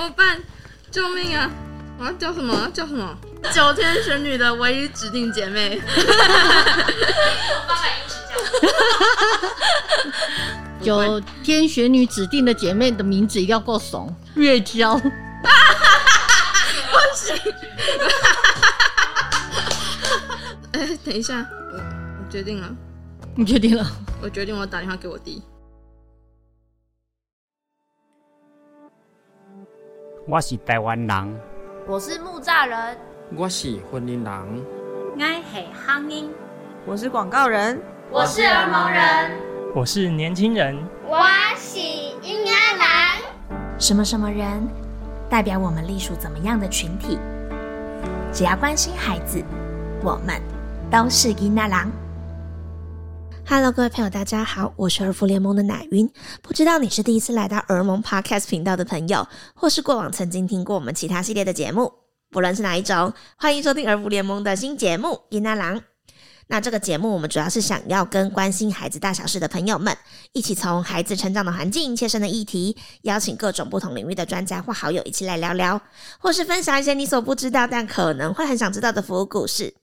怎么办？救命啊！我要叫什么？叫什么？九天玄女的唯一指定姐妹。九天玄女指定的姐妹的名字一定要够怂，月娇。不行。哎，等一下，我我决定了。你决定了？我决定，我打电话给我弟。我是台湾人，我是木栅人，我是婚姻人，我是乡音，我是广告人，我是儿蒙人，我是年轻人，我是婴儿郎。什么什么人代表我们隶属怎么样的群体？只要关心孩子，我们都是婴儿郎。Hello，各位朋友，大家好，我是儿福联盟的奶云。不知道你是第一次来到儿盟 Podcast 频道的朋友，或是过往曾经听过我们其他系列的节目，不论是哪一种，欢迎收听儿福联盟的新节目《伊娜郎》。那这个节目，我们主要是想要跟关心孩子大小事的朋友们，一起从孩子成长的环境、切身的议题，邀请各种不同领域的专家或好友一起来聊聊，或是分享一些你所不知道但可能会很想知道的服务故事。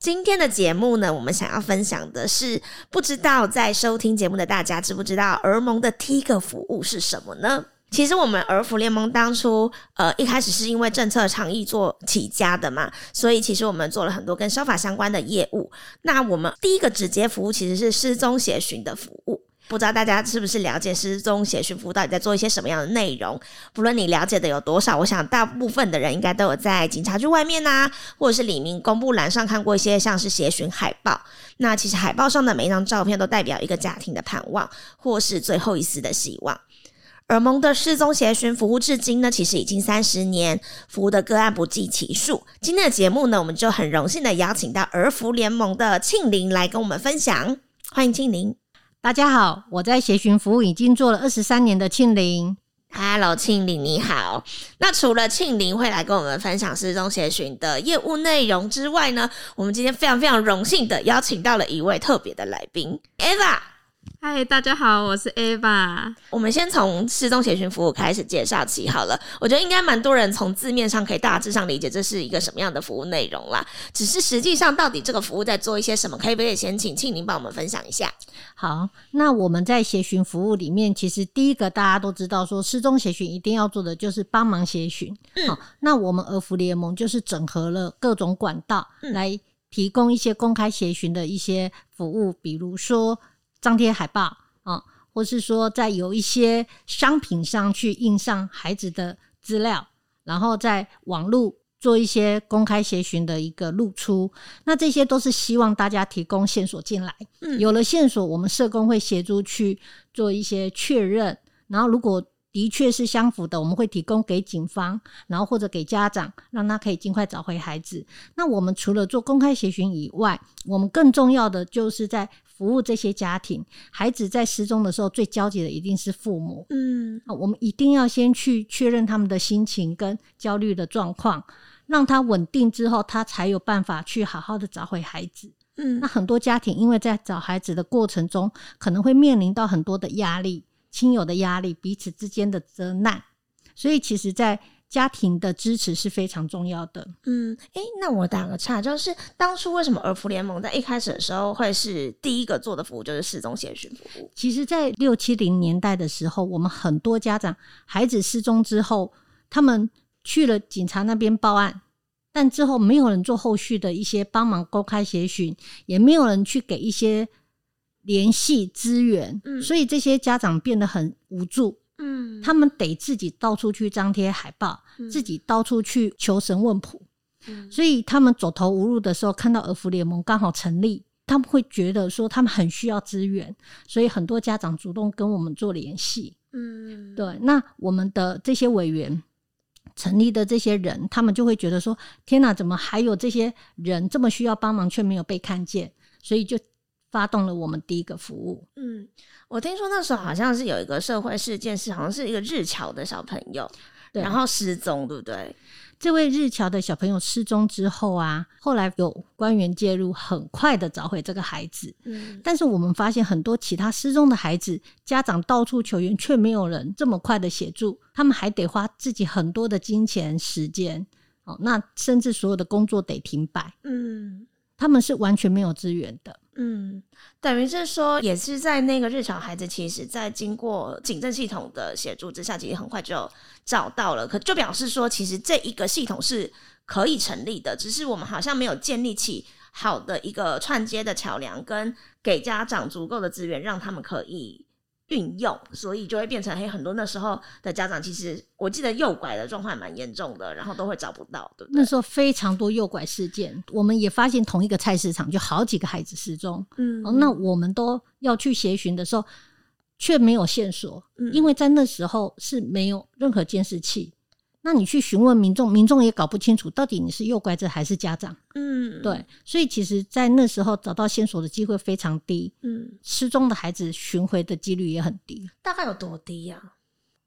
今天的节目呢，我们想要分享的是，不知道在收听节目的大家知不知道儿盟的第一个服务是什么呢？其实我们儿福联盟当初呃一开始是因为政策倡议做起家的嘛，所以其实我们做了很多跟消法相关的业务。那我们第一个直接服务其实是失踪协寻的服务。不知道大家是不是了解失踪协寻服务到底在做一些什么样的内容？不论你了解的有多少，我想大部分的人应该都有在警察局外面呐，或者是李明公布栏上看过一些像是协寻海报。那其实海报上的每一张照片都代表一个家庭的盼望，或是最后一丝的希望。尔蒙的失踪协寻服务至今呢，其实已经三十年，服务的个案不计其数。今天的节目呢，我们就很荣幸的邀请到儿福联盟的庆玲来跟我们分享，欢迎庆玲。大家好，我在协寻服务已经做了二十三年的庆玲。Hello，庆玲你好。那除了庆玲会来跟我们分享失踪协寻的业务内容之外呢，我们今天非常非常荣幸的邀请到了一位特别的来宾，Eva。嗨，大家好，我是 Ava。我们先从失踪协寻服务开始介绍起好了。我觉得应该蛮多人从字面上可以大致上理解这是一个什么样的服务内容啦。只是实际上到底这个服务在做一些什么，可以不可以先请庆宁帮我们分享一下？好，那我们在协寻服务里面，其实第一个大家都知道，说失踪协寻一定要做的就是帮忙协寻。好，那我们儿福联盟就是整合了各种管道来提供一些公开协寻的一些服务，比如说。张贴海报啊，或是说在有一些商品上去印上孩子的资料，然后在网络做一些公开协寻的一个露出，那这些都是希望大家提供线索进来。嗯，有了线索，我们社工会协助去做一些确认，然后如果的确是相符的，我们会提供给警方，然后或者给家长，让他可以尽快找回孩子。那我们除了做公开协寻以外，我们更重要的就是在。服务这些家庭，孩子在失踪的时候，最焦急的一定是父母。嗯，我们一定要先去确认他们的心情跟焦虑的状况，让他稳定之后，他才有办法去好好的找回孩子。嗯，那很多家庭因为在找孩子的过程中，可能会面临到很多的压力，亲友的压力，彼此之间的责难，所以其实，在家庭的支持是非常重要的。嗯，诶，那我打个岔，就是当初为什么儿福联盟在一开始的时候会是第一个做的服务，就是失踪协寻服务？其实，在六七零年代的时候，我们很多家长孩子失踪之后，他们去了警察那边报案，但之后没有人做后续的一些帮忙公开协寻，也没有人去给一些联系资源，所以这些家长变得很无助。嗯，他们得自己到处去张贴海报，自己到处去求神问卜，所以他们走投无路的时候，看到儿福联盟刚好成立，他们会觉得说他们很需要资源，所以很多家长主动跟我们做联系。嗯，对，那我们的这些委员成立的这些人，他们就会觉得说：天哪，怎么还有这些人这么需要帮忙，却没有被看见？所以就发动了我们第一个服务。嗯。我听说那时候好像是有一个社会事件，是好像是一个日侨的小朋友，然后失踪，对不对？这位日侨的小朋友失踪之后啊，后来有官员介入，很快的找回这个孩子。嗯，但是我们发现很多其他失踪的孩子，家长到处求援，却没有人这么快的协助，他们还得花自己很多的金钱时间。哦，那甚至所有的工作得停摆。嗯，他们是完全没有资源的。嗯，等于是说，也是在那个日常孩子，其实，在经过警政系统的协助之下，其实很快就找到了。可就表示说，其实这一个系统是可以成立的，只是我们好像没有建立起好的一个串接的桥梁，跟给家长足够的资源，让他们可以。运用，所以就会变成嘿，很多那时候的家长，其实我记得诱拐的状况蛮严重的，然后都会找不到，对不对？那时候非常多诱拐事件，我们也发现同一个菜市场就好几个孩子失踪，嗯，那我们都要去协寻的时候，却没有线索，因为在那时候是没有任何监视器。那你去询问民众，民众也搞不清楚到底你是诱拐者还是家长。嗯，对，所以其实，在那时候找到线索的机会非常低。嗯，失踪的孩子寻回的几率也很低。大概有多低呀？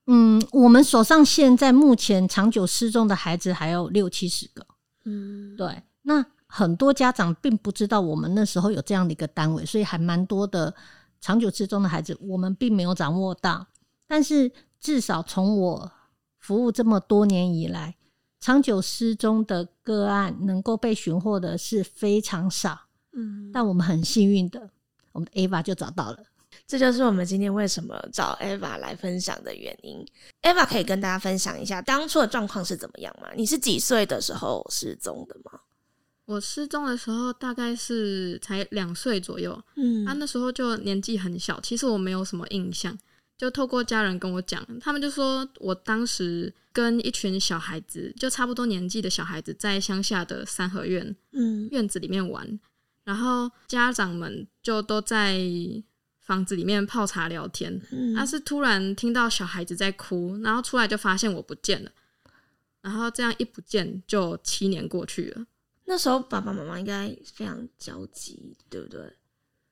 嗯，我们手上现在目前长久失踪的孩子还有六七十个。嗯，对，那很多家长并不知道我们那时候有这样的一个单位，所以还蛮多的长久失踪的孩子，我们并没有掌握到。但是至少从我。服务这么多年以来，长久失踪的个案能够被寻获的是非常少。嗯，但我们很幸运的，我们 Ava 就找到了。这就是我们今天为什么找 Ava 来分享的原因。Ava 可以跟大家分享一下当初的状况是怎么样吗？你是几岁的时候失踪的吗？我失踪的时候大概是才两岁左右。嗯，他那时候就年纪很小，其实我没有什么印象。就透过家人跟我讲，他们就说我当时跟一群小孩子，就差不多年纪的小孩子，在乡下的三合院嗯院子里面玩，然后家长们就都在房子里面泡茶聊天。嗯他是突然听到小孩子在哭，然后出来就发现我不见了，然后这样一不见就七年过去了。那时候爸爸妈妈应该非常焦急，对不对？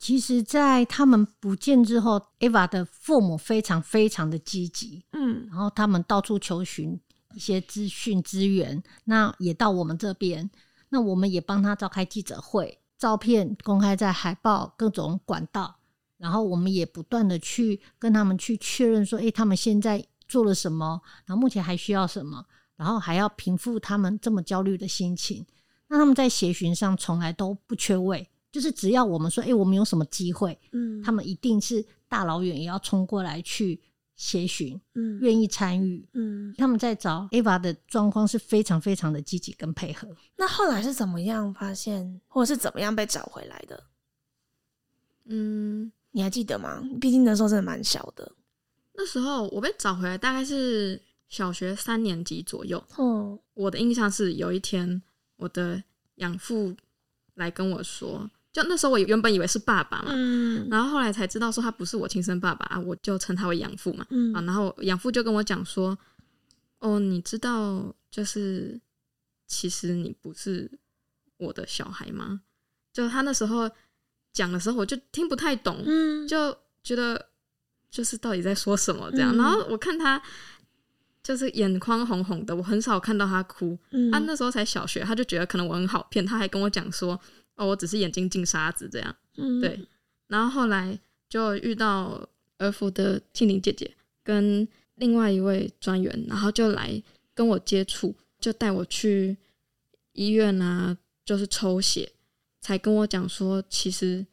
其实，在他们不见之后，Eva 的父母非常非常的积极，嗯，然后他们到处求寻一些资讯资源，那也到我们这边，那我们也帮他召开记者会，照片公开在海报各种管道，然后我们也不断的去跟他们去确认说，诶，他们现在做了什么，然后目前还需要什么，然后还要平复他们这么焦虑的心情，那他们在协寻上从来都不缺位。就是只要我们说，哎，我们有什么机会，嗯，他们一定是大老远也要冲过来去协寻，嗯，愿意参与，嗯，他们在找 Ava 的状况是非常非常的积极跟配合。那后来是怎么样发现，或者是怎么样被找回来的？嗯，你还记得吗？毕竟那时候真的蛮小的。那时候我被找回来大概是小学三年级左右。哦，我的印象是有一天我的养父来跟我说。就那时候，我原本以为是爸爸嘛，然后后来才知道说他不是我亲生爸爸啊，我就称他为养父嘛。啊，然后养父就跟我讲说：“哦，你知道，就是其实你不是我的小孩吗？”就他那时候讲的时候，我就听不太懂，就觉得就是到底在说什么这样。然后我看他就是眼眶红红的，我很少看到他哭。他那时候才小学，他就觉得可能我很好骗，他还跟我讲说。哦，我只是眼睛进沙子这样，嗯对。然后后来就遇到儿福的庆玲姐姐跟另外一位专员，然后就来跟我接触，就带我去医院啊，就是抽血，才跟我讲说，其实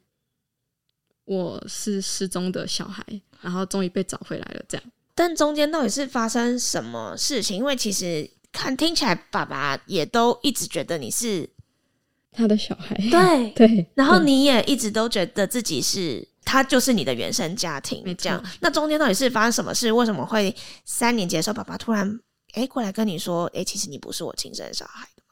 我是失踪的小孩，然后终于被找回来了。这样，但中间到底是发生什么事情？因为其实看听起来，爸爸也都一直觉得你是。他的小孩，对 对，然后你也一直都觉得自己是他，就是你的原生家庭，这样。那中间到底是发生什么事？为什么会三年级的时候，爸爸突然哎过来跟你说，哎，其实你不是我亲生小孩的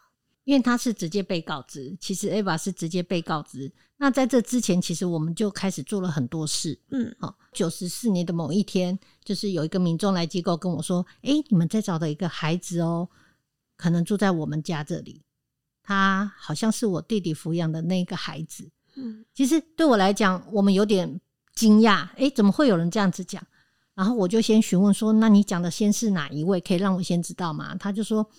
因为他是直接被告知，其实 Ava 是直接被告知。那在这之前，其实我们就开始做了很多事。嗯，好，九十四年的某一天，就是有一个民众来机构跟我说，哎，你们在找的一个孩子哦，可能住在我们家这里。他好像是我弟弟抚养的那个孩子，嗯，其实对我来讲，我们有点惊讶，哎，怎么会有人这样子讲？然后我就先询问说：“那你讲的先是哪一位？可以让我先知道吗？”他就说：“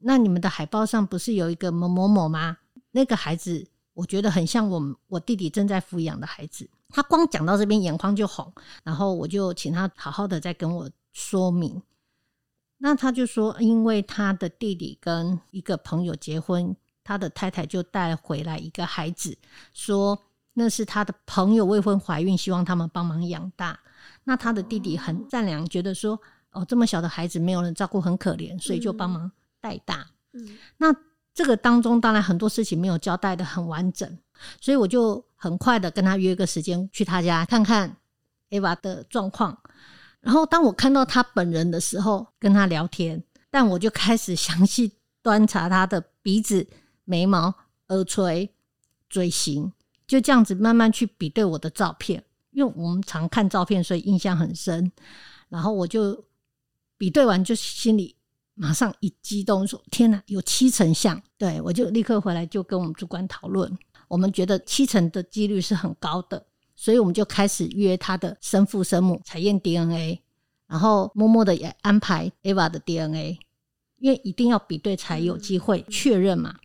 那你们的海报上不是有一个某某某吗？那个孩子，我觉得很像我们我弟弟正在抚养的孩子。”他光讲到这边眼眶就红，然后我就请他好好的再跟我说明。那他就说，因为他的弟弟跟一个朋友结婚，他的太太就带回来一个孩子，说那是他的朋友未婚怀孕，希望他们帮忙养大。那他的弟弟很善良，觉得说哦这么小的孩子没有人照顾很可怜，所以就帮忙带大。嗯，那这个当中当然很多事情没有交代的很完整，所以我就很快的跟他约个时间去他家看看 Eva 的状况。然后当我看到他本人的时候，跟他聊天，但我就开始详细 端查他的鼻子、眉毛、耳垂、嘴型，就这样子慢慢去比对我的照片，因为我们常看照片，所以印象很深。然后我就比对完，就心里马上一激动，说：“天哪，有七成像！”对我就立刻回来就跟我们主管讨论，我们觉得七成的几率是很高的。所以我们就开始约他的生父生母采验 DNA，然后默默的也安排 Eva 的 DNA，因为一定要比对才有机会确认嘛。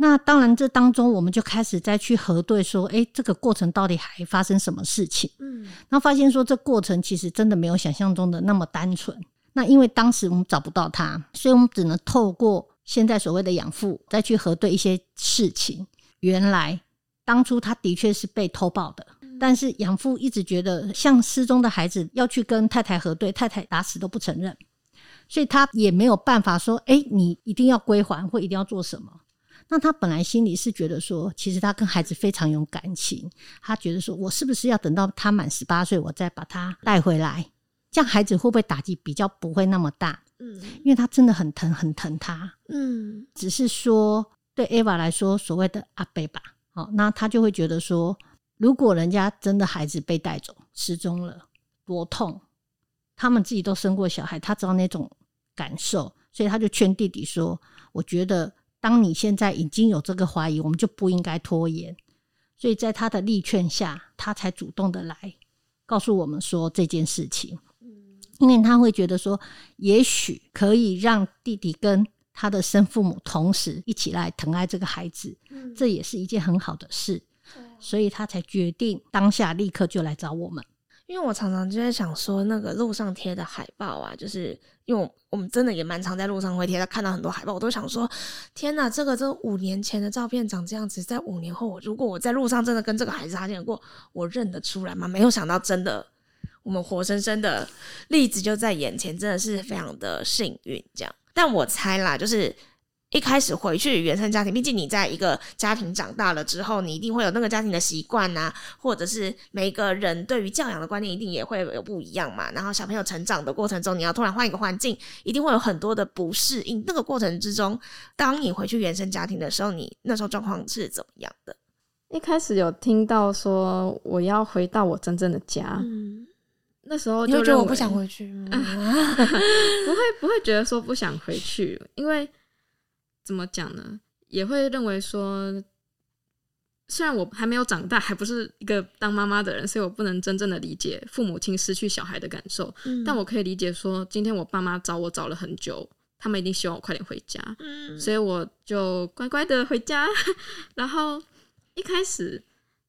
那当然，这当中我们就开始再去核对，说，哎，这个过程到底还发生什么事情？嗯，那发现说这过程其实真的没有想象中的那么单纯。那因为当时我们找不到他，所以我们只能透过现在所谓的养父再去核对一些事情。原来当初他的确是被偷抱的。但是养父一直觉得，像失踪的孩子要去跟太太核对，太太打死都不承认，所以他也没有办法说：“哎，你一定要归还或一定要做什么。”那他本来心里是觉得说，其实他跟孩子非常有感情，他觉得说我是不是要等到他满十八岁，我再把他带回来，这样孩子会不会打击比较不会那么大？嗯，因为他真的很疼，很疼他。嗯，只是说对 Eva 来说，所谓的阿贝吧，好，那他就会觉得说。如果人家真的孩子被带走失踪了，多痛！他们自己都生过小孩，他知道那种感受，所以他就劝弟弟说：“我觉得，当你现在已经有这个怀疑，我们就不应该拖延。”所以在他的力劝下，他才主动的来告诉我们说这件事情。因为他会觉得说，也许可以让弟弟跟他的生父母同时一起来疼爱这个孩子，这也是一件很好的事。所以他才决定当下立刻就来找我们，因为我常常就在想说，那个路上贴的海报啊，就是因为我们真的也蛮常在路上会贴，他看到很多海报，我都想说，天哪，这个这五年前的照片长这样子，在五年后，如果我在路上真的跟这个孩子擦肩过，我认得出来吗？没有想到，真的，我们活生生的例子就在眼前，真的是非常的幸运。这样，但我猜啦，就是。一开始回去原生家庭，毕竟你在一个家庭长大了之后，你一定会有那个家庭的习惯呐，或者是每个人对于教养的观念一定也会有不一样嘛。然后小朋友成长的过程中，你要突然换一个环境，一定会有很多的不适应。那个过程之中，当你回去原生家庭的时候，你那时候状况是怎么样的？一开始有听到说我要回到我真正的家，嗯，那时候就觉得我不想回去，不会不会觉得说不想回去，因为。怎么讲呢？也会认为说，虽然我还没有长大，还不是一个当妈妈的人，所以我不能真正的理解父母亲失去小孩的感受。但我可以理解说，今天我爸妈找我找了很久，他们一定希望我快点回家。所以我就乖乖的回家。然后一开始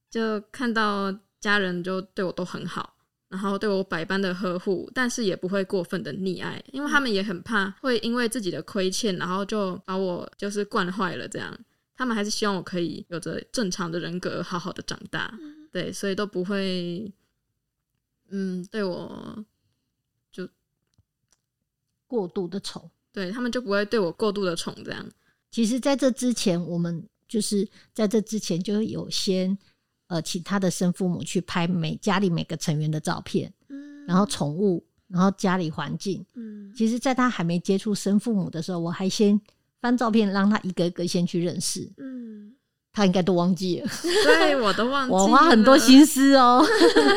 就看到家人就对我都很好。然后对我百般的呵护，但是也不会过分的溺爱，因为他们也很怕会因为自己的亏欠，然后就把我就是惯坏了。这样，他们还是希望我可以有着正常的人格，好好的长大。对，所以都不会，嗯，对我就过度的宠。对他们就不会对我过度的宠。这样，其实在这之前，我们就是在这之前就有先。呃，请他的生父母去拍每家里每个成员的照片，嗯，然后宠物，然后家里环境，嗯，其实，在他还没接触生父母的时候，我还先翻照片，让他一个一个先去认识，嗯，他应该都忘记了，对，我都忘记，我花很多心思哦，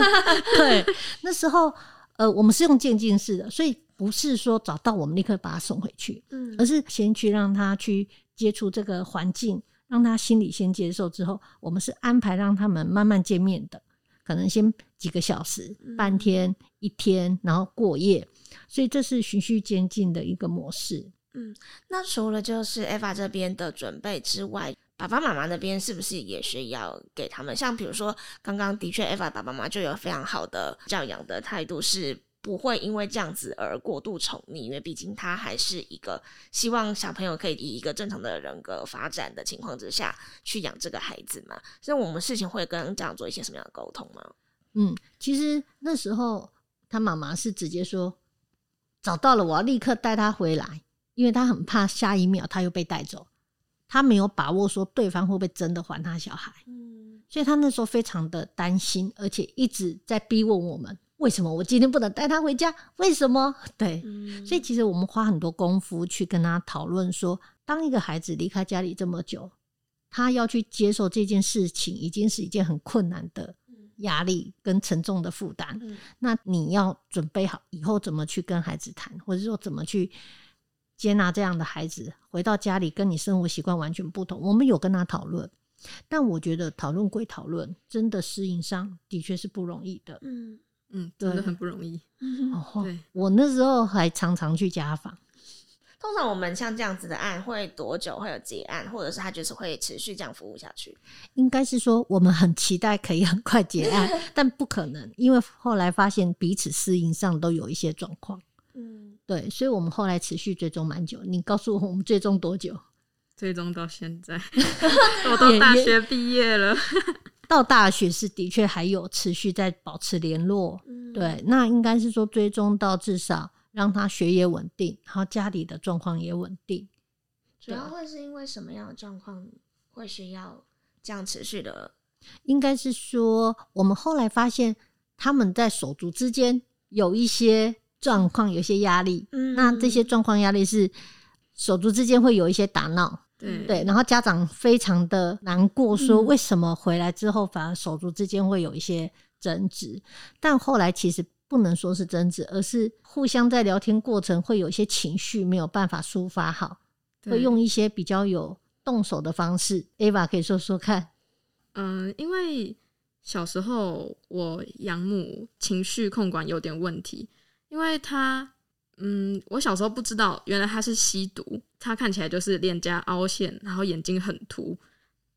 对，那时候，呃，我们是用渐进式的，所以不是说找到我们立刻把他送回去，嗯，而是先去让他去接触这个环境。让他心里先接受之后，我们是安排让他们慢慢见面的。可能先几个小时、半天、一天，然后过夜，所以这是循序渐进的一个模式。嗯，那除了就是 Eva 这边的准备之外，爸爸妈妈那边是不是也需要给他们？像比如说，刚刚的确 Eva 爸爸妈妈就有非常好的教养的态度，是不会因为这样子而过度宠溺，因为毕竟他还是一个希望小朋友可以以一个正常的人格发展的情况之下去养这个孩子嘛。所以我们事情会跟家长做一些什么样的沟通吗？嗯，其实那时候他妈妈是直接说找到了，我要立刻带他回来。因为他很怕下一秒他又被带走，他没有把握说对方会不会真的还他小孩，嗯，所以他那时候非常的担心，而且一直在逼问我们为什么我今天不能带他回家？为什么？对，所以其实我们花很多功夫去跟他讨论说，当一个孩子离开家里这么久，他要去接受这件事情，已经是一件很困难的压力跟沉重的负担。那你要准备好以后怎么去跟孩子谈，或者说怎么去。接纳这样的孩子回到家里，跟你生活习惯完全不同。我们有跟他讨论，但我觉得讨论归讨论，真的适应上的确是不容易的。嗯嗯，真的很不容易。对，我那时候还常常去家访。通常我们像这样子的案会多久会有结案，或者是他就是会持续这样服务下去？应该是说我们很期待可以很快结案，但不可能，因为后来发现彼此适应上都有一些状况。嗯，对，所以我们后来持续追踪蛮久。你告诉我，我们追踪多久？追踪到现在，我都大学毕业了。到大学是的确还有持续在保持联络。对，那应该是说追踪到至少让他学业稳定，然后家里的状况也稳定。主要会是因为什么样的状况会需要这样持续的？应该是说，我们后来发现他们在手足之间有一些。状况有些压力，嗯，那这些状况压力是手足之间会有一些打闹，对对，然后家长非常的难过，说为什么回来之后反而手足之间会有一些争执？但后来其实不能说是争执，而是互相在聊天过程会有一些情绪没有办法抒发好，会用一些比较有动手的方式。Ava 可以说说看，嗯，因为小时候我养母情绪控管有点问题。因为他，嗯，我小时候不知道，原来他是吸毒。他看起来就是脸颊凹陷，然后眼睛很凸，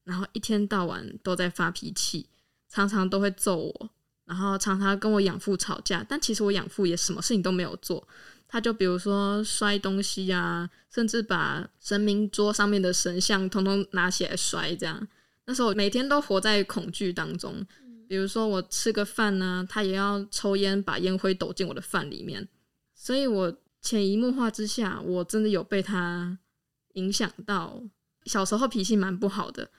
然后一天到晚都在发脾气，常常都会揍我，然后常常跟我养父吵架。但其实我养父也什么事情都没有做，他就比如说摔东西啊，甚至把神明桌上面的神像通通拿起来摔，这样。那时候每天都活在恐惧当中。比如说我吃个饭呢，他也要抽烟，把烟灰抖进我的饭里面。所以我潜移默化之下，我真的有被他影响到。小时候脾气蛮不好的，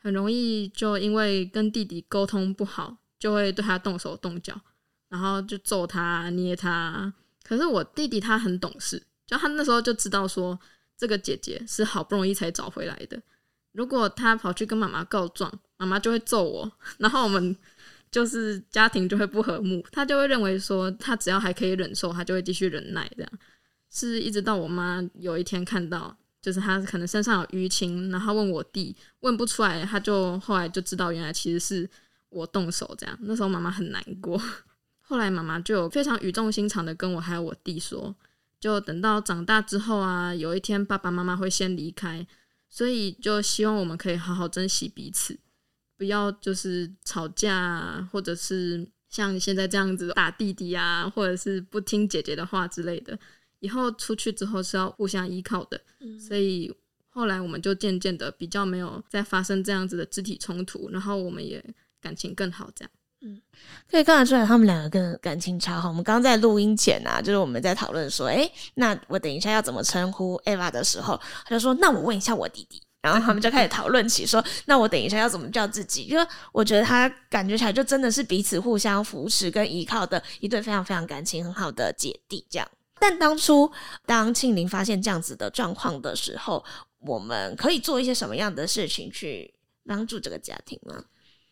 很容易就因为跟弟弟沟通不好，就会对他动手动脚，然后就揍他、捏他。可是我弟弟他很懂事，就他那时候就知道说，这个姐姐是好不容易才找回来的。如果他跑去跟妈妈告状，妈妈就会揍我，然后我们。就是家庭就会不和睦，他就会认为说，他只要还可以忍受，他就会继续忍耐。这样是一直到我妈有一天看到，就是他可能身上有淤青，然后问我弟，问不出来，他就后来就知道原来其实是我动手。这样那时候妈妈很难过，后来妈妈就非常语重心长的跟我还有我弟说，就等到长大之后啊，有一天爸爸妈妈会先离开，所以就希望我们可以好好珍惜彼此。不要就是吵架，或者是像现在这样子打弟弟啊，或者是不听姐姐的话之类的。以后出去之后是要互相依靠的，所以后来我们就渐渐的比较没有再发生这样子的肢体冲突，然后我们也感情更好。这样，嗯，可以看得出来他们两个跟感情超好。我们刚刚在录音前啊，就是我们在讨论说，哎，那我等一下要怎么称呼 Eva 的时候，他就说，那我问一下我弟弟。然后他们就开始讨论起说：“那我等一下要怎么叫自己？”因为我觉得他感觉起来就真的是彼此互相扶持跟依靠的一对非常非常感情很好的姐弟这样。但当初当庆玲发现这样子的状况的时候，我们可以做一些什么样的事情去帮助这个家庭呢？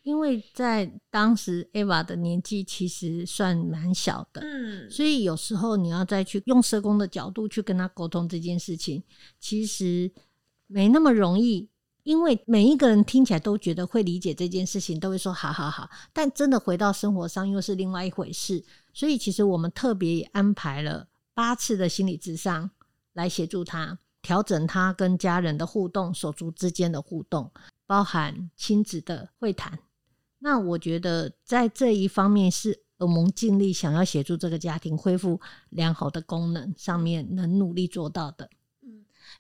因为在当时 Eva 的年纪其实算蛮小的，嗯，所以有时候你要再去用社工的角度去跟他沟通这件事情，其实。没那么容易，因为每一个人听起来都觉得会理解这件事情，都会说好好好。但真的回到生活上又是另外一回事。所以其实我们特别安排了八次的心理智商来协助他调整他跟家人的互动、手足之间的互动，包含亲子的会谈。那我觉得在这一方面是耳蒙尽力想要协助这个家庭恢复良好的功能上面能努力做到的。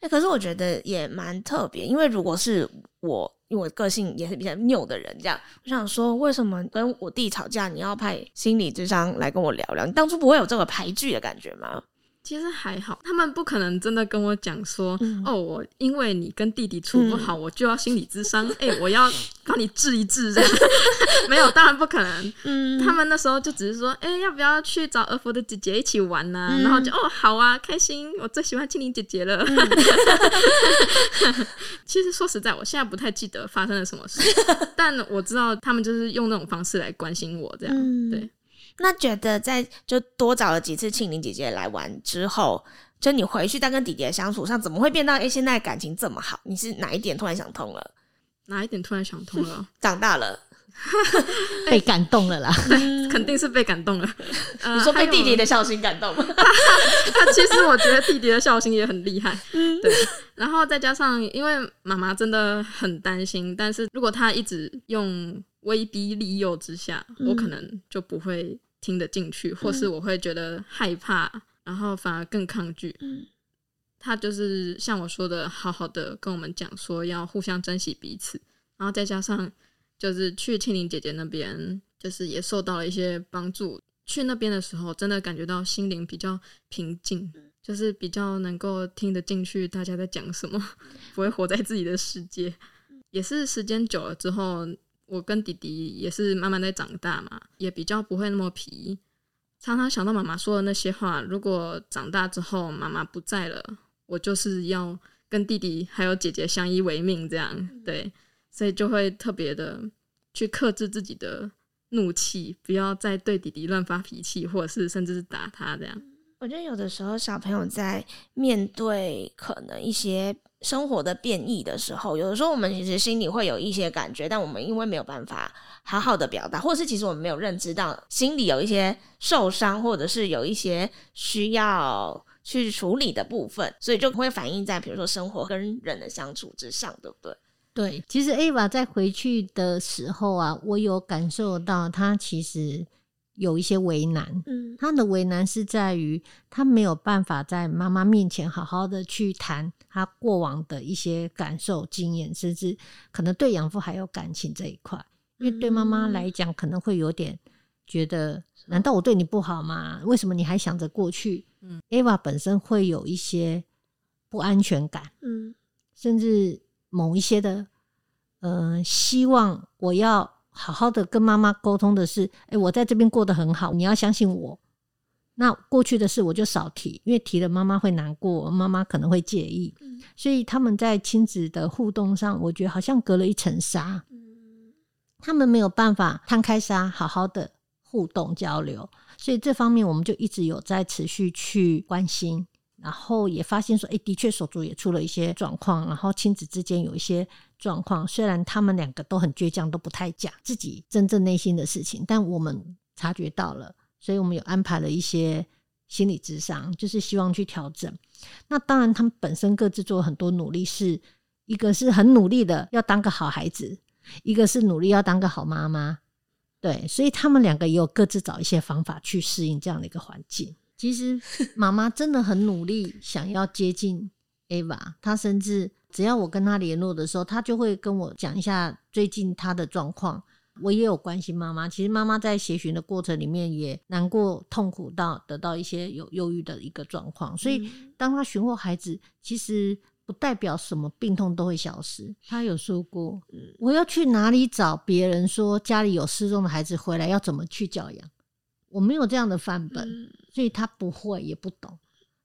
哎，可是我觉得也蛮特别，因为如果是我，因为我个性也是比较拗的人，这样，我想说，为什么跟我弟吵架，你要派心理智商来跟我聊聊？你当初不会有这个排拒的感觉吗？其实还好，他们不可能真的跟我讲说，哦，我因为你跟弟弟处不好，我就要心理智商，哎，我要帮你治一治，这样 没有，当然不可能。嗯，他们那时候就只是说，哎，要不要去找儿福的姐姐一起玩呢？然后就哦，好啊，开心，我最喜欢青柠姐姐了。其实说实在，我现在不太记得发生了什么事，但我知道他们就是用那种方式来关心我，这样对。那觉得在就多找了几次庆玲姐姐来玩之后，就你回去再跟弟弟的相处上，怎么会变到哎现在感情这么好？你是哪一点突然想通了？哪一点突然想通了？长大了，被感动了啦，肯定是被感动了。你说被弟弟的孝心感动？其实我觉得弟弟的孝心也很厉害。对，然后再加上因为妈妈真的很担心，但是如果他一直用威逼利诱之下，我可能就不会。听得进去，或是我会觉得害怕，然后反而更抗拒。他就是像我说的，好好的跟我们讲说要互相珍惜彼此，然后再加上就是去青林姐姐那边，就是也受到了一些帮助。去那边的时候，真的感觉到心灵比较平静，就是比较能够听得进去大家在讲什么，不会活在自己的世界。也是时间久了之后。我跟弟弟也是慢慢在长大嘛，也比较不会那么皮。常常想到妈妈说的那些话，如果长大之后妈妈不在了，我就是要跟弟弟还有姐姐相依为命，这样对，所以就会特别的去克制自己的怒气，不要再对弟弟乱发脾气，或者是甚至是打他这样。我觉得有的时候小朋友在面对可能一些。生活的变异的时候，有的时候我们其实心里会有一些感觉，但我们因为没有办法好好的表达，或者是其实我们没有认知到心里有一些受伤，或者是有一些需要去处理的部分，所以就会反映在比如说生活跟人的相处之上，对不对？对，其实 Ava 在回去的时候啊，我有感受到他其实。有一些为难，嗯，他的为难是在于他没有办法在妈妈面前好好的去谈他过往的一些感受、经验，甚至可能对养父还有感情这一块。因为对妈妈来讲，可能会有点觉得，难道我对你不好吗？为什么你还想着过去？嗯，Ava 本身会有一些不安全感，嗯，甚至某一些的，呃，希望我要。好好的跟妈妈沟通的是，哎，我在这边过得很好，你要相信我。那过去的事我就少提，因为提了妈妈会难过，妈妈可能会介意。所以他们在亲子的互动上，我觉得好像隔了一层纱。他们没有办法摊开纱，好好的互动交流。所以这方面我们就一直有在持续去关心。然后也发现说，哎，的确手足也出了一些状况，然后亲子之间有一些状况。虽然他们两个都很倔强，都不太讲自己真正内心的事情，但我们察觉到了，所以我们有安排了一些心理智商，就是希望去调整。那当然，他们本身各自做很多努力，是一个是很努力的要当个好孩子，一个是努力要当个好妈妈。对，所以他们两个也有各自找一些方法去适应这样的一个环境。其实妈妈真的很努力，想要接近 Ava。她甚至只要我跟她联络的时候，她就会跟我讲一下最近她的状况。我也有关心妈妈。其实妈妈在协寻的过程里面也难过、痛苦到得到一些有忧郁的一个状况。所以当她寻获孩子，其实不代表什么病痛都会消失。她有说过：“我要去哪里找别人说家里有失踪的孩子回来要怎么去教养？”我没有这样的范本。所以他不会也不懂，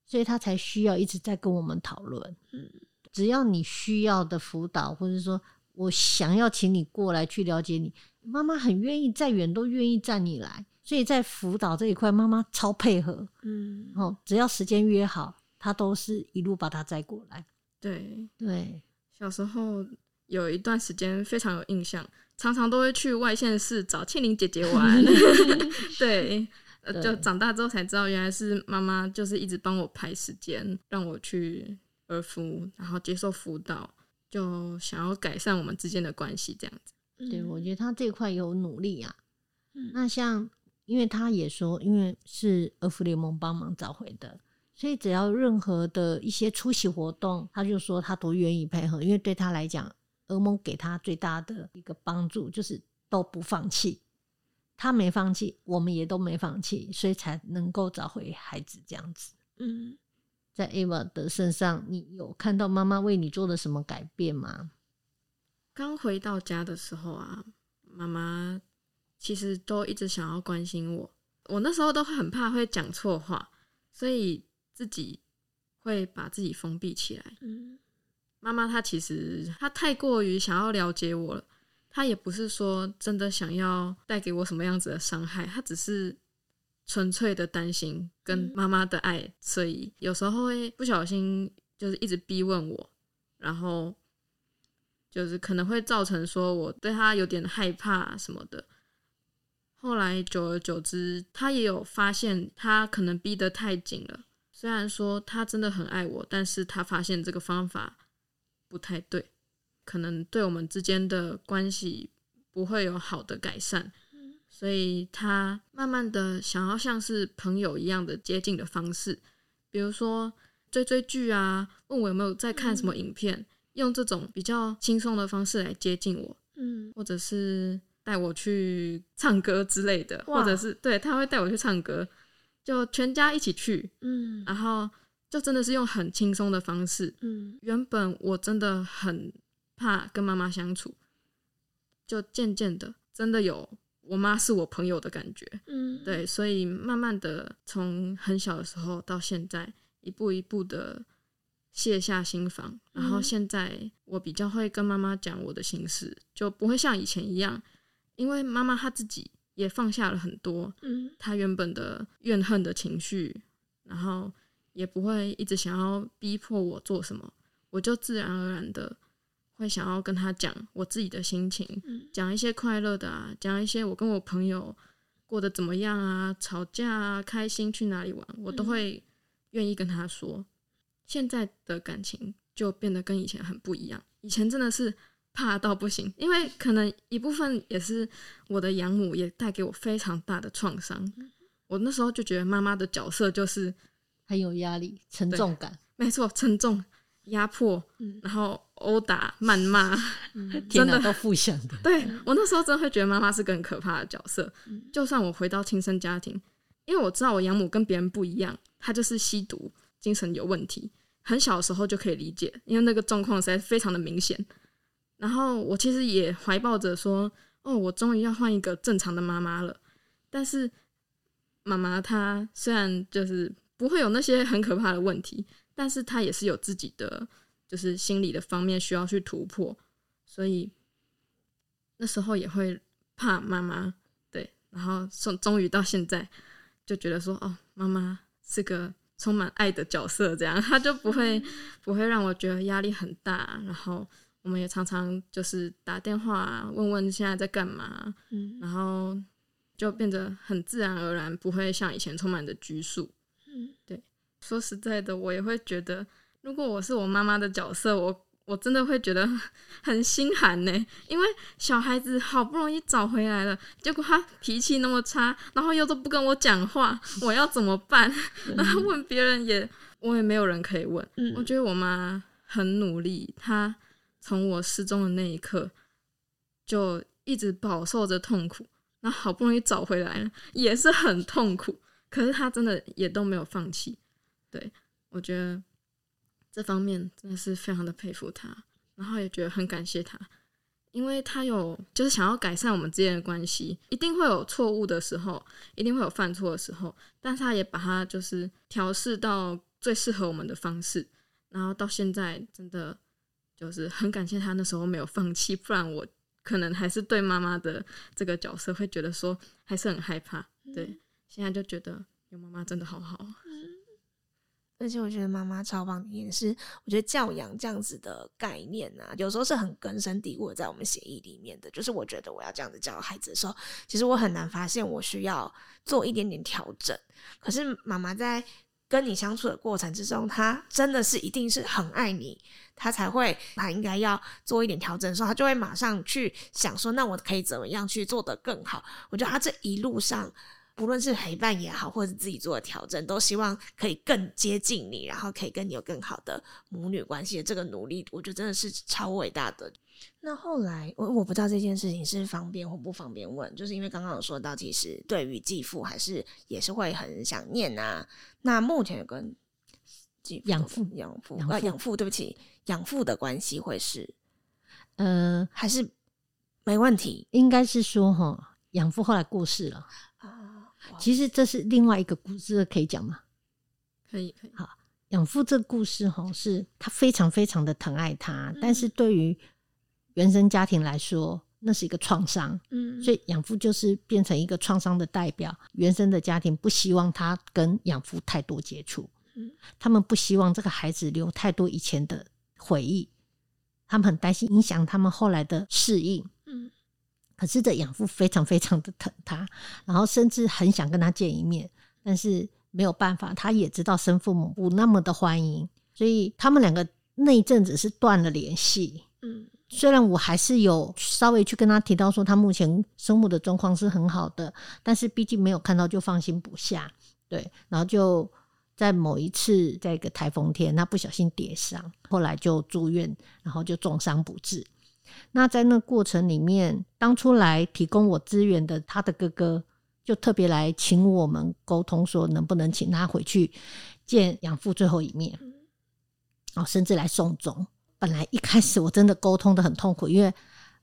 所以他才需要一直在跟我们讨论。嗯，只要你需要的辅导，或者说我想要请你过来去了解你，妈妈很愿意，再远都愿意站你来。所以在辅导这一块，妈妈超配合。嗯，哦，只要时间约好，他都是一路把他载过来。对对，小时候有一段时间非常有印象，常常都会去外县市找庆玲姐姐玩。对，就长大之后才知道，原来是妈妈就是一直帮我排时间，让我去儿福，然后接受辅导，就想要改善我们之间的关系，这样子。对，我觉得他这块有努力啊。那像，因为他也说，因为是儿福联盟帮忙找回的。所以只要任何的一些出席活动，他就说他都愿意配合，因为对他来讲，儿盟给他最大的一个帮助就是都不放弃，他没放弃，我们也都没放弃，所以才能够找回孩子这样子。嗯，在 Eva 的身上，你有看到妈妈为你做了什么改变吗？刚回到家的时候啊，妈妈其实都一直想要关心我，我那时候都很怕会讲错话，所以。自己会把自己封闭起来。嗯，妈妈她其实她太过于想要了解我了，她也不是说真的想要带给我什么样子的伤害，她只是纯粹的担心跟妈妈的爱，所以有时候会不小心就是一直逼问我，然后就是可能会造成说我对她有点害怕什么的。后来久而久之，她也有发现她可能逼得太紧了。虽然说他真的很爱我，但是他发现这个方法不太对，可能对我们之间的关系不会有好的改善，所以他慢慢的想要像是朋友一样的接近的方式，比如说追追剧啊，问我有没有在看什么影片，用这种比较轻松的方式来接近我，嗯，或者是带我去唱歌之类的，或者是对他会带我去唱歌。就全家一起去，嗯，然后就真的是用很轻松的方式，嗯，原本我真的很怕跟妈妈相处，就渐渐的真的有我妈是我朋友的感觉，嗯，对，所以慢慢的从很小的时候到现在，一步一步的卸下心防，然后现在我比较会跟妈妈讲我的心事，就不会像以前一样，因为妈妈她自己。也放下了很多，嗯，他原本的怨恨的情绪，然后也不会一直想要逼迫我做什么，我就自然而然的会想要跟他讲我自己的心情，讲一些快乐的啊，讲一些我跟我朋友过得怎么样啊，吵架啊，开心去哪里玩，我都会愿意跟他说。现在的感情就变得跟以前很不一样，以前真的是。怕到不行，因为可能一部分也是我的养母也带给我非常大的创伤。我那时候就觉得妈妈的角色就是很有压力、沉重感，没错，沉重、压迫，然后殴打、谩骂，真的都负向的。对我那时候真的会觉得妈妈是个很可怕的角色。就算我回到亲生家庭，因为我知道我养母跟别人不一样，她就是吸毒、精神有问题，很小的时候就可以理解，因为那个状况实在非常的明显。然后我其实也怀抱着说，哦，我终于要换一个正常的妈妈了。但是妈妈她虽然就是不会有那些很可怕的问题，但是他也是有自己的就是心理的方面需要去突破，所以那时候也会怕妈妈。对，然后终终于到现在就觉得说，哦，妈妈是个充满爱的角色，这样他就不会 不会让我觉得压力很大，然后。我们也常常就是打电话问问现在在干嘛，嗯，然后就变得很自然而然，不会像以前充满着拘束，嗯，对。说实在的，我也会觉得，如果我是我妈妈的角色，我我真的会觉得很心寒呢，因为小孩子好不容易找回来了，结果他脾气那么差，然后又都不跟我讲话，我要怎么办？然后问别人也，我也没有人可以问。我觉得我妈很努力，她。从我失踪的那一刻，就一直饱受着痛苦。那好不容易找回来了，也是很痛苦。可是他真的也都没有放弃。对我觉得这方面真的是非常的佩服他，然后也觉得很感谢他，因为他有就是想要改善我们之间的关系，一定会有错误的时候，一定会有犯错的时候，但是他也把他就是调试到最适合我们的方式，然后到现在真的。就是很感谢他那时候没有放弃，不然我可能还是对妈妈的这个角色会觉得说还是很害怕。对，现在就觉得有妈妈真的好好。而且我觉得妈妈超棒也是，我觉得教养这样子的概念啊，有时候是很根深蒂固在我们协议里面的。就是我觉得我要这样子教孩子的时候，其实我很难发现我需要做一点点调整。可是妈妈在跟你相处的过程之中，她真的是一定是很爱你，她才会她应该要做一点调整的时候，她就会马上去想说，那我可以怎么样去做得更好？我觉得她这一路上。不论是陪伴也好，或者自己做的调整，都希望可以更接近你，然后可以跟你有更好的母女关系。这个努力，我觉得真的是超伟大的。那后来，我我不知道这件事情是方便或不方便问，就是因为刚刚有说到，其实对于继父还是也是会很想念啊。那目前有跟继养父、养父啊养父，对不起，养父的关系会是呃还是没问题？应该是说哈，养父后来过世了啊。其实这是另外一个故事，可以讲吗？可以，可以。好，养父这个故事哈，是他非常非常的疼爱他，但是对于原生家庭来说，那是一个创伤。嗯，所以养父就是变成一个创伤的代表。原生的家庭不希望他跟养父太多接触，嗯，他们不希望这个孩子留太多以前的回忆，他们很担心影响他们后来的适应。嗯。可是这养父非常非常的疼他，然后甚至很想跟他见一面，但是没有办法，他也知道生父母不那么的欢迎，所以他们两个那一阵子是断了联系。嗯，虽然我还是有稍微去跟他提到说他目前生活的状况是很好的，但是毕竟没有看到就放心不下。对，然后就在某一次在一个台风天，他不小心跌伤，后来就住院，然后就重伤不治。那在那过程里面，当初来提供我资源的他的哥哥，就特别来请我们沟通，说能不能请他回去见养父最后一面，哦，甚至来送终。本来一开始我真的沟通的很痛苦，因为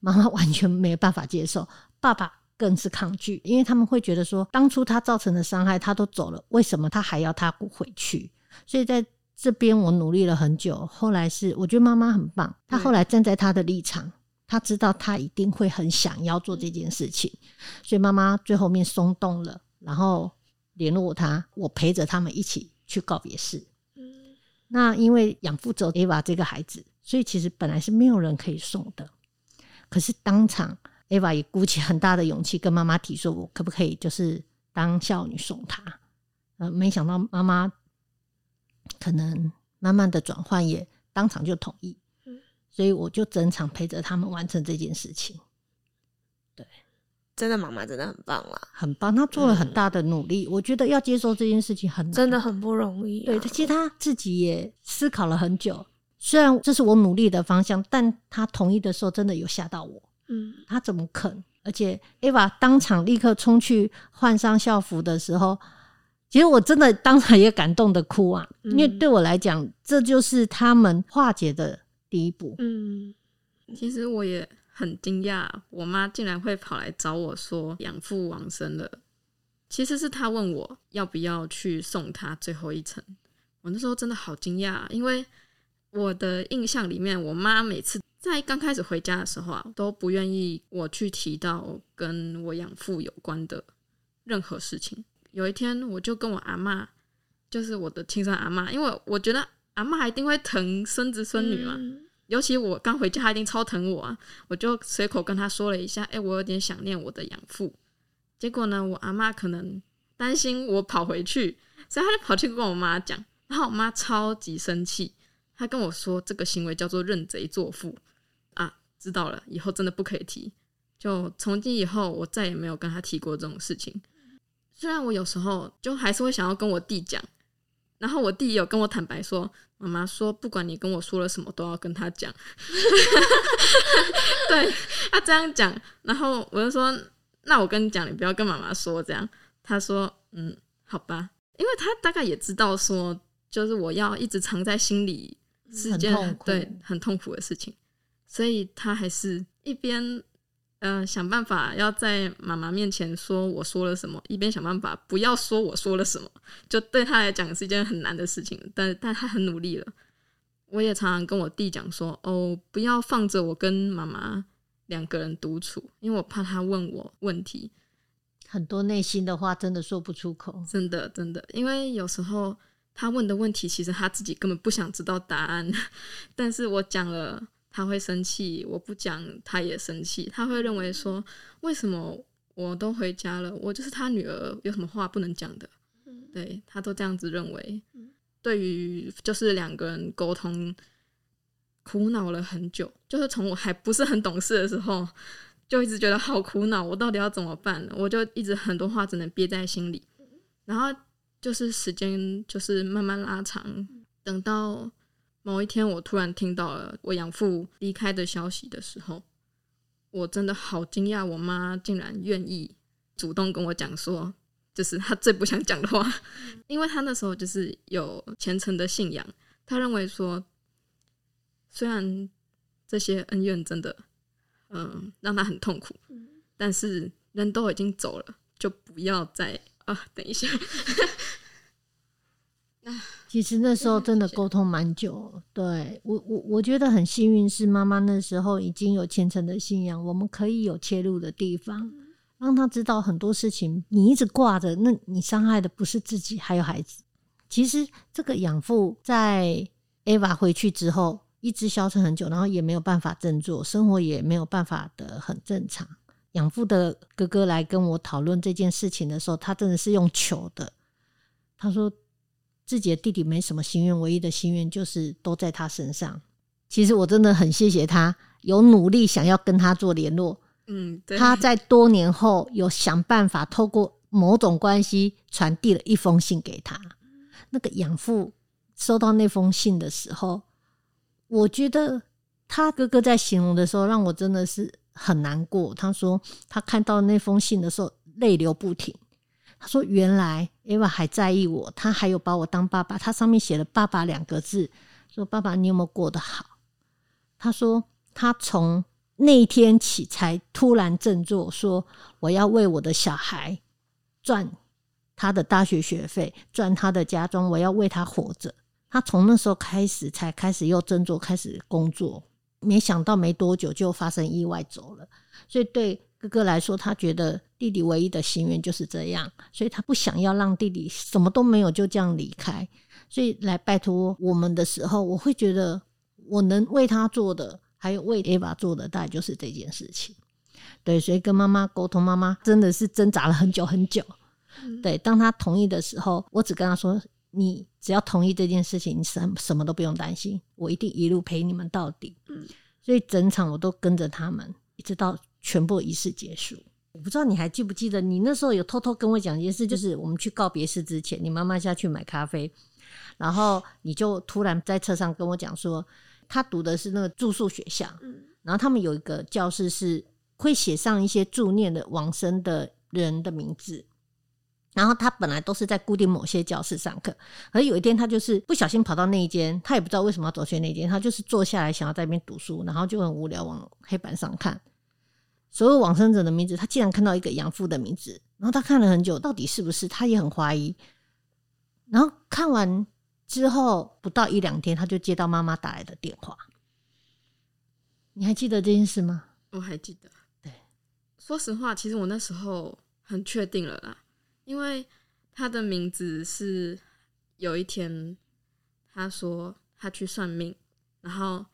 妈妈完全没有办法接受，爸爸更是抗拒，因为他们会觉得说，当初他造成的伤害他都走了，为什么他还要他回去？所以在这边我努力了很久，后来是我觉得妈妈很棒，她后来站在她的立场。她知道她一定会很想要做这件事情，所以妈妈最后面松动了，然后联络她，我陪着他们一起去告别式。嗯，那因为养父走 Ava 这个孩子，所以其实本来是没有人可以送的。可是当场 Ava 也鼓起很大的勇气跟妈妈提说：“我可不可以就是当孝女送她？”呃，没想到妈妈可能慢慢的转换，也当场就同意。所以我就整场陪着他们完成这件事情。对，真的妈妈真的很棒啦，很棒，她做了很大的努力。我觉得要接受这件事情很真的很不容易。对，其实她自己也思考了很久。虽然这是我努力的方向，但她同意的时候真的有吓到我。嗯，她怎么肯？而且 Eva 当场立刻冲去换上校服的时候，其实我真的当场也感动的哭啊，因为对我来讲，这就是他们化解的。第一步，嗯，其实我也很惊讶，我妈竟然会跑来找我说养父往生了。其实是她问我要不要去送他最后一程。我那时候真的好惊讶，因为我的印象里面，我妈每次在刚开始回家的时候啊，都不愿意我去提到跟我养父有关的任何事情。有一天，我就跟我阿妈，就是我的亲生阿妈，因为我觉得。阿妈一定会疼孙子孙女嘛，尤其我刚回家，他一定超疼我啊！我就随口跟他说了一下，哎，我有点想念我的养父。结果呢，我阿妈可能担心我跑回去，所以她就跑去跟我妈讲，然后我妈超级生气，她跟我说这个行为叫做认贼作父啊！知道了，以后真的不可以提。就从今以后，我再也没有跟他提过这种事情。虽然我有时候就还是会想要跟我弟讲。然后我弟有跟我坦白说，妈妈说不管你跟我说了什么，都要跟他讲。对他这样讲，然后我就说，那我跟你讲，你不要跟妈妈说这样。他说，嗯，好吧，因为他大概也知道说，就是我要一直藏在心里是件对很痛苦的事情，所以他还是一边。嗯，想办法要在妈妈面前说我说了什么，一边想办法不要说我说了什么，就对他来讲是一件很难的事情。但但他很努力了。我也常常跟我弟讲说，哦，不要放着我跟妈妈两个人独处，因为我怕他问我问题，很多内心的话真的说不出口。真的真的，因为有时候他问的问题其实他自己根本不想知道答案，但是我讲了他会生气，我不讲他也生气，他会认为说为什么我都回家了，我就是他女儿，有什么话不能讲的？对他都这样子认为。对于就是两个人沟通，苦恼了很久，就是从我还不是很懂事的时候，就一直觉得好苦恼，我到底要怎么办？我就一直很多话只能憋在心里，然后。就是时间就是慢慢拉长，等到某一天我突然听到了我养父离开的消息的时候，我真的好惊讶，我妈竟然愿意主动跟我讲说，就是她最不想讲的话，因为她那时候就是有虔诚的信仰，她认为说，虽然这些恩怨真的，嗯，让她很痛苦，但是人都已经走了，就不要再啊，等一下。其实那时候真的沟通蛮久，对我我我觉得很幸运，是妈妈那时候已经有虔诚的信仰，我们可以有切入的地方，让他知道很多事情。你一直挂着，那你伤害的不是自己，还有孩子。其实这个养父在 Eva 回去之后，一直消沉很久，然后也没有办法振作，生活也没有办法的很正常。养父的哥哥来跟我讨论这件事情的时候，他真的是用求的，他说。自己的弟弟没什么心愿，唯一的心愿就是都在他身上。其实我真的很谢谢他，有努力想要跟他做联络。嗯，他在多年后有想办法透过某种关系传递了一封信给他。那个养父收到那封信的时候，我觉得他哥哥在形容的时候，让我真的是很难过。他说他看到那封信的时候，泪流不停。他说：“原来 Eva 还在意我，他还有把我当爸爸。他上面写了‘爸爸’两个字，说爸爸，你有没有过得好？”他说：“他从那一天起才突然振作，说我要为我的小孩赚他的大学学费，赚他的家装，我要为他活着。”他从那时候开始才开始又振作，开始工作。没想到没多久就发生意外走了，所以对。哥哥来说，他觉得弟弟唯一的心愿就是这样，所以他不想要让弟弟什么都没有就这样离开。所以来拜托我们的时候，我会觉得我能为他做的，还有为 Eva 做的，大概就是这件事情。对，所以跟妈妈沟通，妈妈真的是挣扎了很久很久。对，当他同意的时候，我只跟他说：“你只要同意这件事情，你什什么都不用担心，我一定一路陪你们到底。”嗯，所以整场我都跟着他们，一直到。全部仪式结束，我不知道你还记不记得，你那时候有偷偷跟我讲一件事，就是我们去告别式之前，你妈妈下去买咖啡，然后你就突然在车上跟我讲说，他读的是那个住宿学校，嗯，然后他们有一个教室是会写上一些助念的往生的人的名字，然后他本来都是在固定某些教室上课，而有一天他就是不小心跑到那一间，他也不知道为什么要走去那间，他就是坐下来想要在那边读书，然后就很无聊往黑板上看。所有往生者的名字，他竟然看到一个养父的名字，然后他看了很久，到底是不是？他也很怀疑。然后看完之后，不到一两天，他就接到妈妈打来的电话。你还记得这件事吗？我还记得。对，说实话，其实我那时候很确定了啦，因为他的名字是有一天他说他去算命，然后